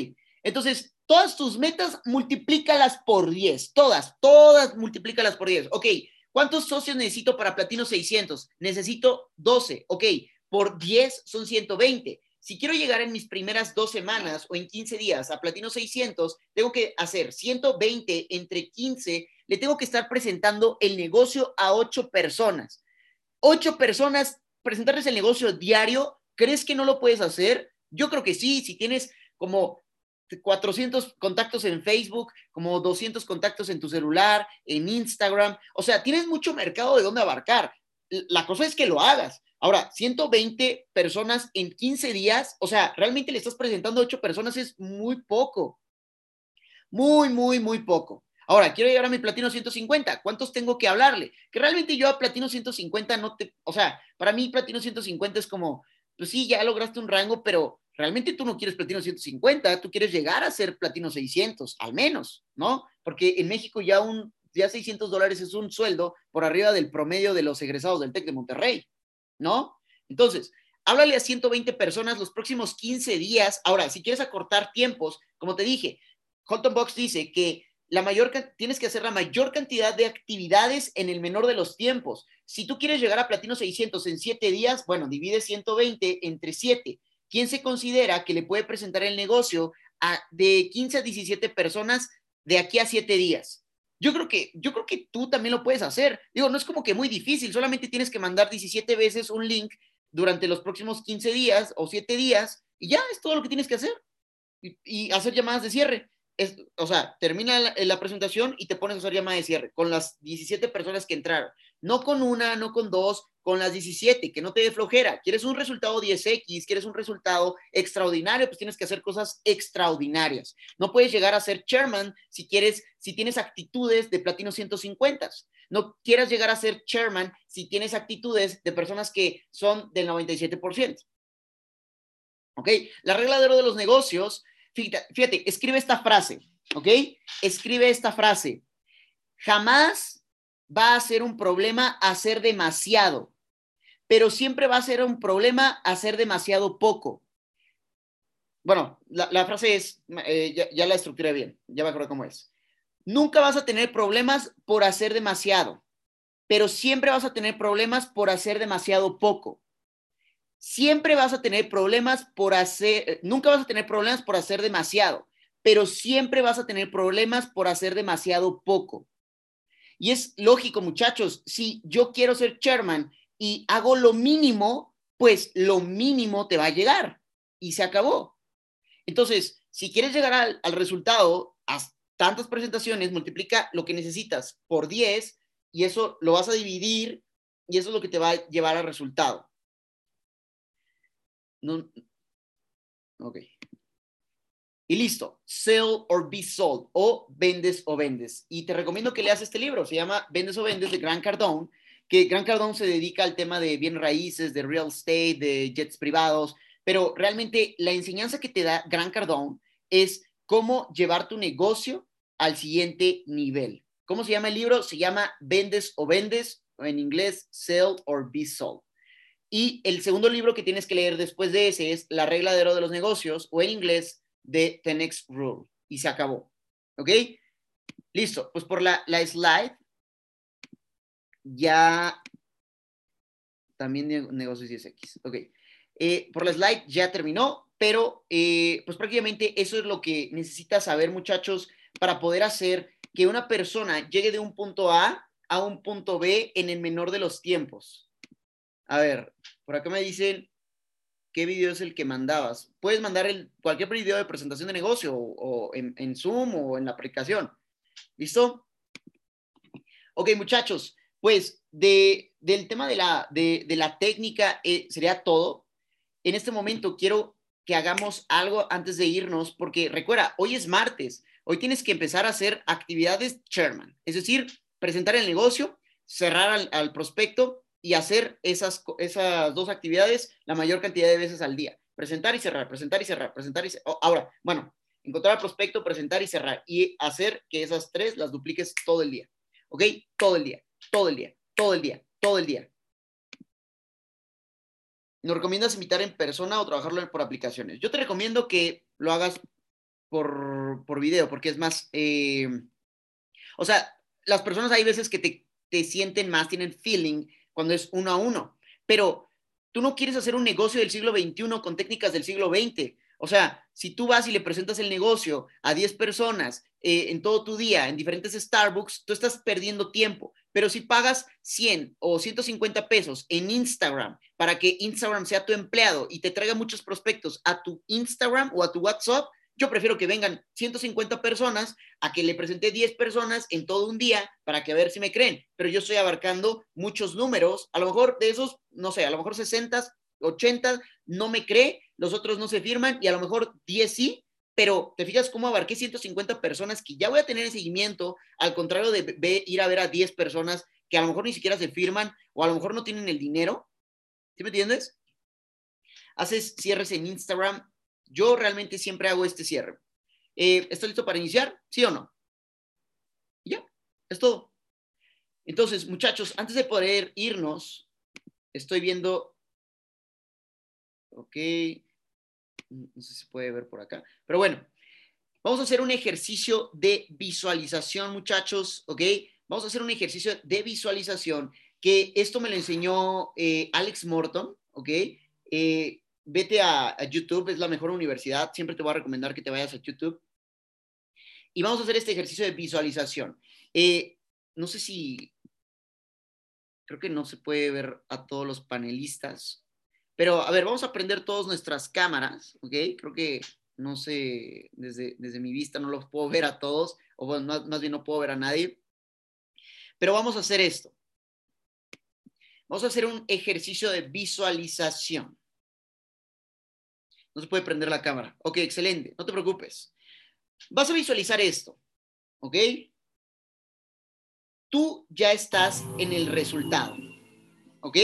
entonces, todas tus metas, multiplícalas por 10, todas, todas multiplícalas por 10. Ok, ¿cuántos socios necesito para Platino 600? Necesito 12, ok, por 10 son 120 si quiero llegar en mis primeras dos semanas o en 15 días a Platino 600, tengo que hacer 120 entre 15, le tengo que estar presentando el negocio a ocho personas. Ocho personas, presentarles el negocio diario, ¿crees que no lo puedes hacer? Yo creo que sí, si tienes como 400 contactos en Facebook, como 200 contactos en tu celular, en Instagram, o sea, tienes mucho mercado de dónde abarcar. La cosa es que lo hagas. Ahora, 120 personas en 15 días, o sea, realmente le estás presentando a 8 personas, es muy poco. Muy, muy, muy poco. Ahora, quiero llegar a mi platino 150. ¿Cuántos tengo que hablarle? Que realmente yo a platino 150 no te, o sea, para mí platino 150 es como, pues sí, ya lograste un rango, pero realmente tú no quieres platino 150, tú quieres llegar a ser platino 600, al menos, ¿no? Porque en México ya un, ya 600 dólares es un sueldo por arriba del promedio de los egresados del TEC de Monterrey. ¿No? Entonces, háblale a 120 personas los próximos 15 días. Ahora, si quieres acortar tiempos, como te dije, Holton Box dice que la mayor, tienes que hacer la mayor cantidad de actividades en el menor de los tiempos. Si tú quieres llegar a Platino 600 en 7 días, bueno, divide 120 entre 7. ¿Quién se considera que le puede presentar el negocio a de 15 a 17 personas de aquí a 7 días? Yo creo que, yo creo que tú también lo puedes hacer. Digo, no es como que muy difícil, solamente tienes que mandar 17 veces un link durante los próximos 15 días o 7 días y ya es todo lo que tienes que hacer. Y, hacer llamadas de cierre. Es, o sea, termina la, la, presentación y te pones a hacer llamadas de cierre con las 17 personas que entraron. No con una, no con dos, con las 17, que no te dé flojera. ¿Quieres un resultado 10X? ¿Quieres un resultado extraordinario? Pues tienes que hacer cosas extraordinarias. No puedes llegar a ser chairman si quieres, si tienes actitudes de platino 150. No quieras llegar a ser chairman si tienes actitudes de personas que son del 97%. ¿Ok? La regla de de los negocios, fíjate, fíjate, escribe esta frase, ¿ok? Escribe esta frase. Jamás va a ser un problema hacer demasiado, pero siempre va a ser un problema hacer demasiado poco. Bueno, la, frase es, eh, ya, la estructuré bien, ya me acuerdo cómo es. Nunca vas a tener problemas por hacer demasiado, pero siempre vas a tener problemas por hacer demasiado poco. Siempre vas a tener problemas por hacer, nunca vas a tener problemas por hacer demasiado, pero siempre vas a tener problemas por hacer demasiado poco. Y es lógico, muchachos, si yo quiero ser chairman y hago lo mínimo, pues lo mínimo te va a llegar y se acabó. Entonces, si quieres llegar al, resultado, haz tantas presentaciones, multiplica lo que necesitas por 10 y eso lo vas a dividir y eso es lo que te va a llevar al resultado. No, ok. Y listo, sell or be sold, o vendes o vendes. Y te recomiendo que leas este libro, se llama Vendes o vendes de Grant Cardone, que Grant Cardone se dedica al tema de bien raíces, de real estate, de jets privados, pero realmente la enseñanza que te da Grant Cardone es cómo llevar tu negocio al siguiente nivel. ¿Cómo se llama el libro? Se llama Vendes o vendes, o en inglés Sell or Be Sold. Y el segundo libro que tienes que leer después de ese es La regla de oro de los negocios, o en inglés de The Next Rule y se acabó. ¿Ok? Listo. Pues por la, la slide ya también negocios 10X. Ok. Eh, por la slide ya terminó, pero eh, pues prácticamente eso es lo que necesitas saber, muchachos, para poder hacer que una persona llegue de un punto A a un punto B en el menor de los tiempos. A ver, por acá me dicen, qué video es el que mandabas. Puedes mandar el, cualquier video de presentación de negocio o, en, Zoom o en la aplicación. ¿Listo? Ok, muchachos, pues de, del tema de la, de, la técnica eh, sería todo. En este momento quiero que hagamos algo antes de irnos, porque recuerda, hoy es martes, hoy tienes que empezar a hacer actividades chairman, es decir, presentar el negocio, cerrar al prospecto y hacer esas, esas dos actividades la mayor cantidad de veces al día. Presentar y cerrar, presentar y cerrar, presentar y cerrar. Ahora, bueno, encontrar al prospecto, presentar y cerrar y hacer que esas tres las dupliques todo el día. ¿Ok? Todo el día, todo el día, todo el día, todo el día. ¿Nos recomiendas invitar en persona o trabajarlo por aplicaciones? Yo te recomiendo que lo hagas por, por video porque es más... Eh, o sea, las personas hay veces que te, te sienten más, tienen feeling cuando es uno a uno. Pero tú no quieres hacer un negocio del siglo XXI con técnicas del siglo XX. O sea, si tú vas y le presentas el negocio a 10 personas eh, en todo tu día, en diferentes Starbucks, tú estás perdiendo tiempo. Pero si pagas 100 o 150 pesos en Instagram para que Instagram sea tu empleado y te traiga muchos prospectos a tu Instagram o a tu WhatsApp, yo prefiero que vengan 150 personas a que le presente 10 personas en todo un día para que a ver si me creen. Pero yo estoy abarcando muchos números. A lo mejor de esos, no sé, a lo mejor 60, 80 no me cree, los otros no se firman y a lo mejor 10 sí. Pero te fijas cómo abarqué 150 personas que ya voy a tener en seguimiento, al contrario de ir a ver a 10 personas que a lo mejor ni siquiera se firman o a lo mejor no tienen el dinero. ¿Sí me entiendes? Haces cierres en Instagram yo realmente siempre hago este cierre. Eh, ¿Estoy listo para iniciar? ¿Sí o no? Ya, es todo. Entonces, muchachos, antes de poder irnos, estoy viendo, ok, no sé si se puede ver por acá, pero bueno, vamos a hacer un ejercicio de visualización, muchachos, ok, vamos a hacer un ejercicio de visualización que esto me lo enseñó eh, Alex Morton, ok, eh, vete a, YouTube, es la mejor universidad. Siempre te voy a recomendar que te vayas a YouTube. Y vamos a hacer este ejercicio de visualización. Eh, no sé si, creo que no se puede ver a todos los panelistas, pero a ver, vamos a prender todas nuestras cámaras, ¿ok? Creo que no sé, desde, desde mi vista no los puedo ver a todos, o más bien no puedo ver a nadie. Pero vamos a hacer esto. Vamos a hacer un ejercicio de visualización. No se puede prender la cámara. Ok, excelente. No te preocupes. Vas a visualizar esto. ¿Ok? Tú ya estás en el resultado. ¿Ok?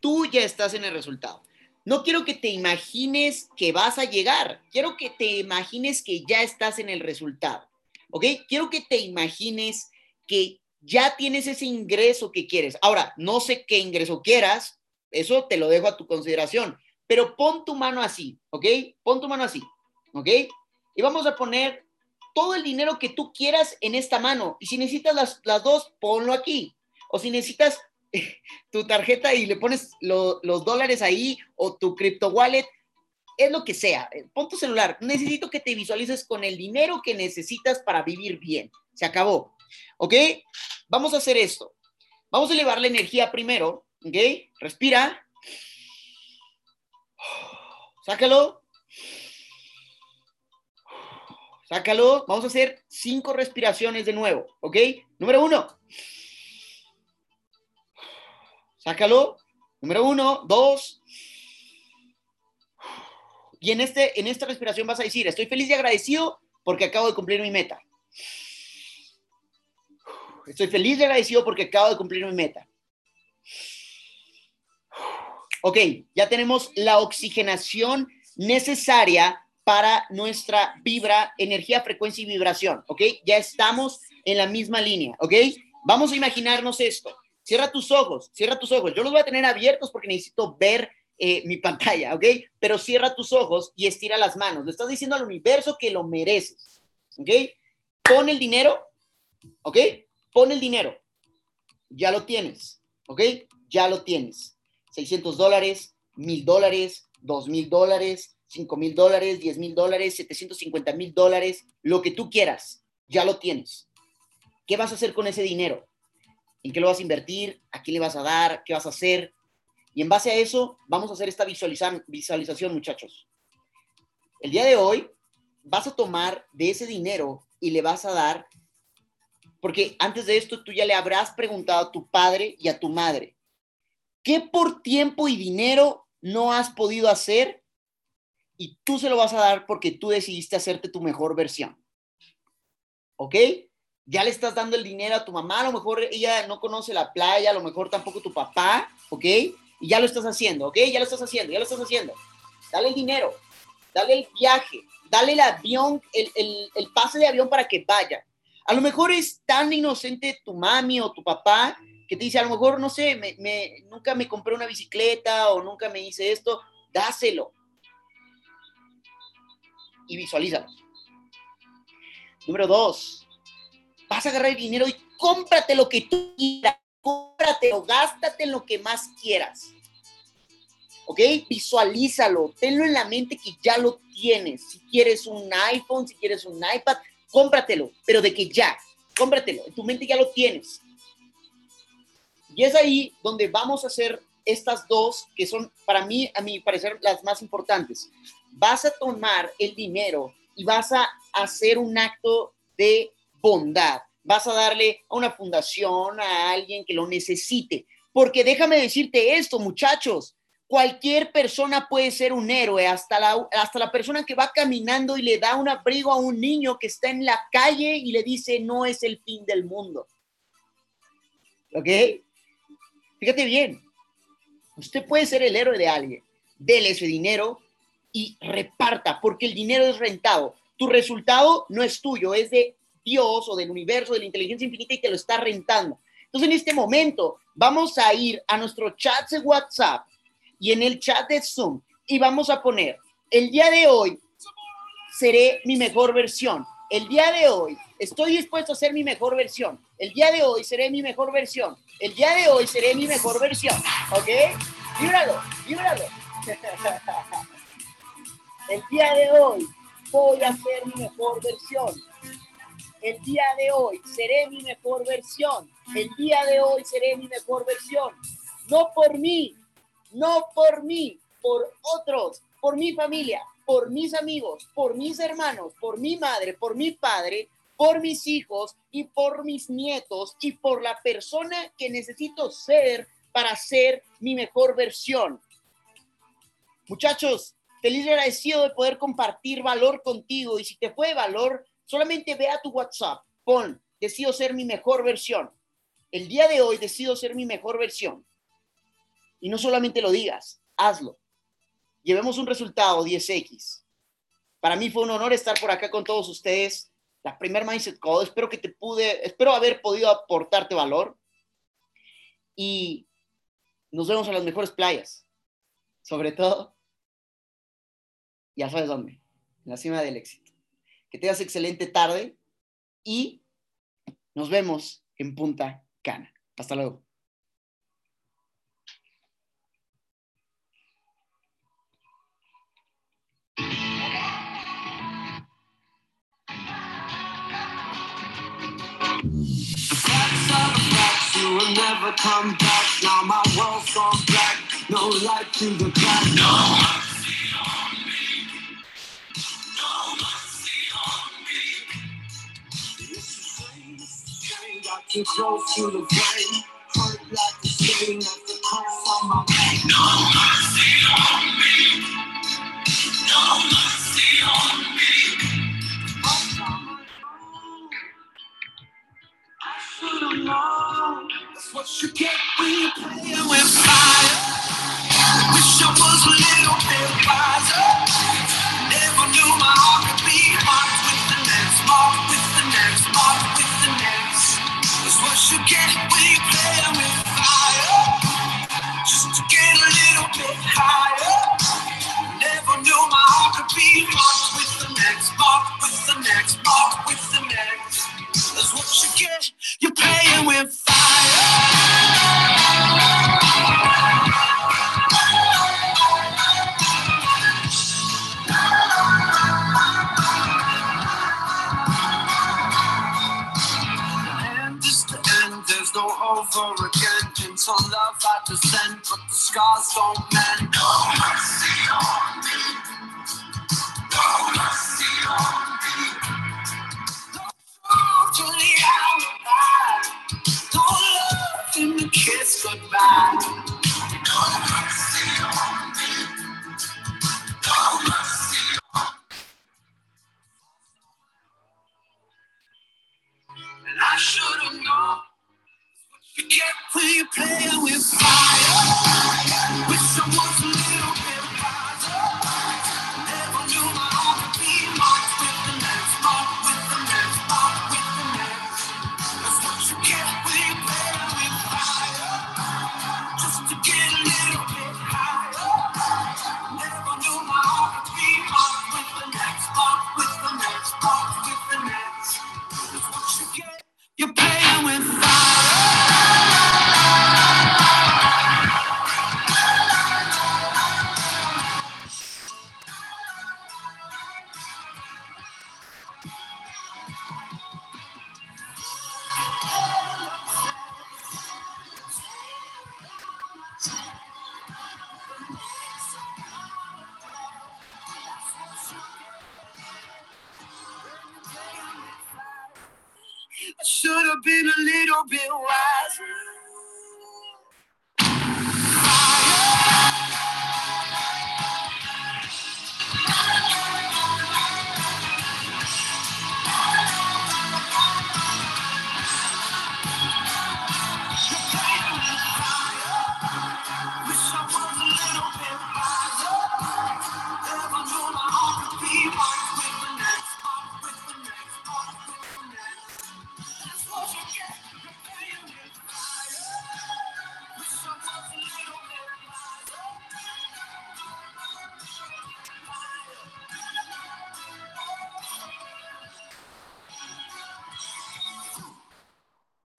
Tú ya estás en el resultado. No quiero que te imagines que vas a llegar. Quiero que te imagines que ya estás en el resultado. ¿Ok? Quiero que te imagines que ya tienes ese ingreso que quieres. Ahora, no sé qué ingreso quieras. Eso te lo dejo a tu consideración pero pon tu mano así, ¿ok? Pon tu mano así, ¿ok? Y vamos a poner todo el dinero que tú quieras en esta mano. Y si necesitas las, las dos, ponlo aquí. O si necesitas tu tarjeta y le pones los dólares ahí o tu crypto wallet, es lo que sea. Pon tu celular. Necesito que te visualices con el dinero que necesitas para vivir bien. Se acabó. ¿Ok? Vamos a hacer esto. Vamos a elevar la energía primero. ¿Ok? Respira. Sácalo. Sácalo. Vamos a hacer cinco respiraciones de nuevo, ¿ok? Número uno. Sácalo. Número uno, dos. Y en, este, en esta respiración vas a decir, estoy feliz y agradecido porque acabo de cumplir mi meta. Estoy feliz y agradecido porque acabo de cumplir mi meta. Ok, ya tenemos la oxigenación necesaria para nuestra vibra, energía, frecuencia y vibración. Ok, ya estamos en la misma línea. Ok, vamos a imaginarnos esto. Cierra tus ojos, cierra tus ojos. Yo los voy a tener abiertos porque necesito ver eh, mi pantalla, ¿ok? Pero cierra tus ojos y estira las manos. Le estás diciendo al universo que lo mereces, ¿ok? Pon el dinero, ¿ok? Pon el dinero. Ya lo tienes, ¿ok? Ya lo tienes. 600 dólares, 1000 dólares, 2000 dólares, 5000 dólares, 10 mil dólares, 750 mil dólares, lo que tú quieras, ya lo tienes. ¿Qué vas a hacer con ese dinero? ¿En qué lo vas a invertir? ¿A quién le vas a dar? ¿Qué vas a hacer? Y en base a eso, vamos a hacer esta visualización, muchachos. El día de hoy vas a tomar de ese dinero y le vas a dar, porque antes de esto tú ya le habrás preguntado a tu padre y a tu madre, ¿Qué por tiempo y dinero no has podido hacer? Y tú se lo vas a dar porque tú decidiste hacerte tu mejor versión. ¿Ok? Ya le estás dando el dinero a tu mamá, a lo mejor ella no conoce la playa, a lo mejor tampoco tu papá, ¿ok? Y ya lo estás haciendo, ¿ok? Ya lo estás haciendo, ya lo estás haciendo. Dale el dinero, dale el viaje, dale el avión, el, el, el pase de avión para que vaya. A lo mejor es tan inocente tu mami o tu papá que te dice, a lo mejor, no sé, me, nunca me compré una bicicleta o nunca me hice esto, dáselo. Y visualízalo. Número dos, vas a agarrar el dinero y cómprate lo que tú quieras, cómpratelo, gástate en lo que más quieras. ¿Ok? Visualízalo, tenlo en la mente que ya lo tienes. Si quieres un iPhone, si quieres un iPad, cómpratelo, pero de que ya, cómpratelo, en tu mente ya lo tienes. Y es ahí donde vamos a hacer estas dos que son para mí, a mi parecer, las más importantes. Vas a tomar el dinero y vas a hacer un acto de bondad. Vas a darle a una fundación, a alguien que lo necesite. Porque déjame decirte esto, muchachos, cualquier persona puede ser un héroe, hasta la, hasta la persona que va caminando y le da un abrigo a un niño que está en la calle y le dice, no es el fin del mundo. ¿Ok? Fíjate bien, usted puede ser el héroe de alguien, dele ese dinero y reparta, porque el dinero es rentado. Tu resultado no es tuyo, es de Dios o del universo, de la inteligencia infinita y te lo está rentando. Entonces, en este momento, vamos a ir a nuestro chat de WhatsApp y en el chat de Zoom y vamos a poner, el día de hoy seré mi mejor versión. El día de hoy estoy dispuesto a ser mi mejor versión. El día de hoy seré mi mejor versión. El día de hoy seré mi mejor versión. ¿Ok? Líbralo, líbralo. El día de hoy voy a ser mi mejor versión. El día de hoy seré mi mejor versión. El día de hoy seré mi mejor versión. No por mí, no por mí, por otros, por mi familia, por mis amigos, por mis hermanos, por mi madre, por mi padre, por mis hijos y por mis nietos y por la persona que necesito ser para ser mi mejor versión. Muchachos, feliz agradecido de poder compartir valor contigo y si te fue de valor, solamente ve a tu WhatsApp, pon, decido ser mi mejor versión. El día de hoy decido ser mi mejor versión. Y no solamente lo digas, hazlo. Llevemos un resultado 10X. Para mí fue un honor estar por acá con todos ustedes. La primer Mindset Code. Espero que te pude, espero haber podido aportarte valor. Y nos vemos en las mejores playas. Sobre todo, ya sabes dónde, en la cima del éxito. Que tengas excelente tarde y nos vemos en Punta Cana. Hasta luego. Never come back. Now my world's gone black. No light through the crack. No mercy on me. No mercy on me. The same. To the flame. Hurt like the stain of the cross on my back. No That's what you get when you play with fire. Wish I was a little bit wiser. Never knew my heart could be marked with the next, with the next, with the next. That's what you get when you play with fire. Just to get a little bit higher. Never knew my heart could be marked with the next, marked with the next, marked with the next. That's what you get. You're playing with love I descend, but the scars don't mend. No mercy on me. No mercy on me. No truth to the alibi. No love in the kiss goodbye.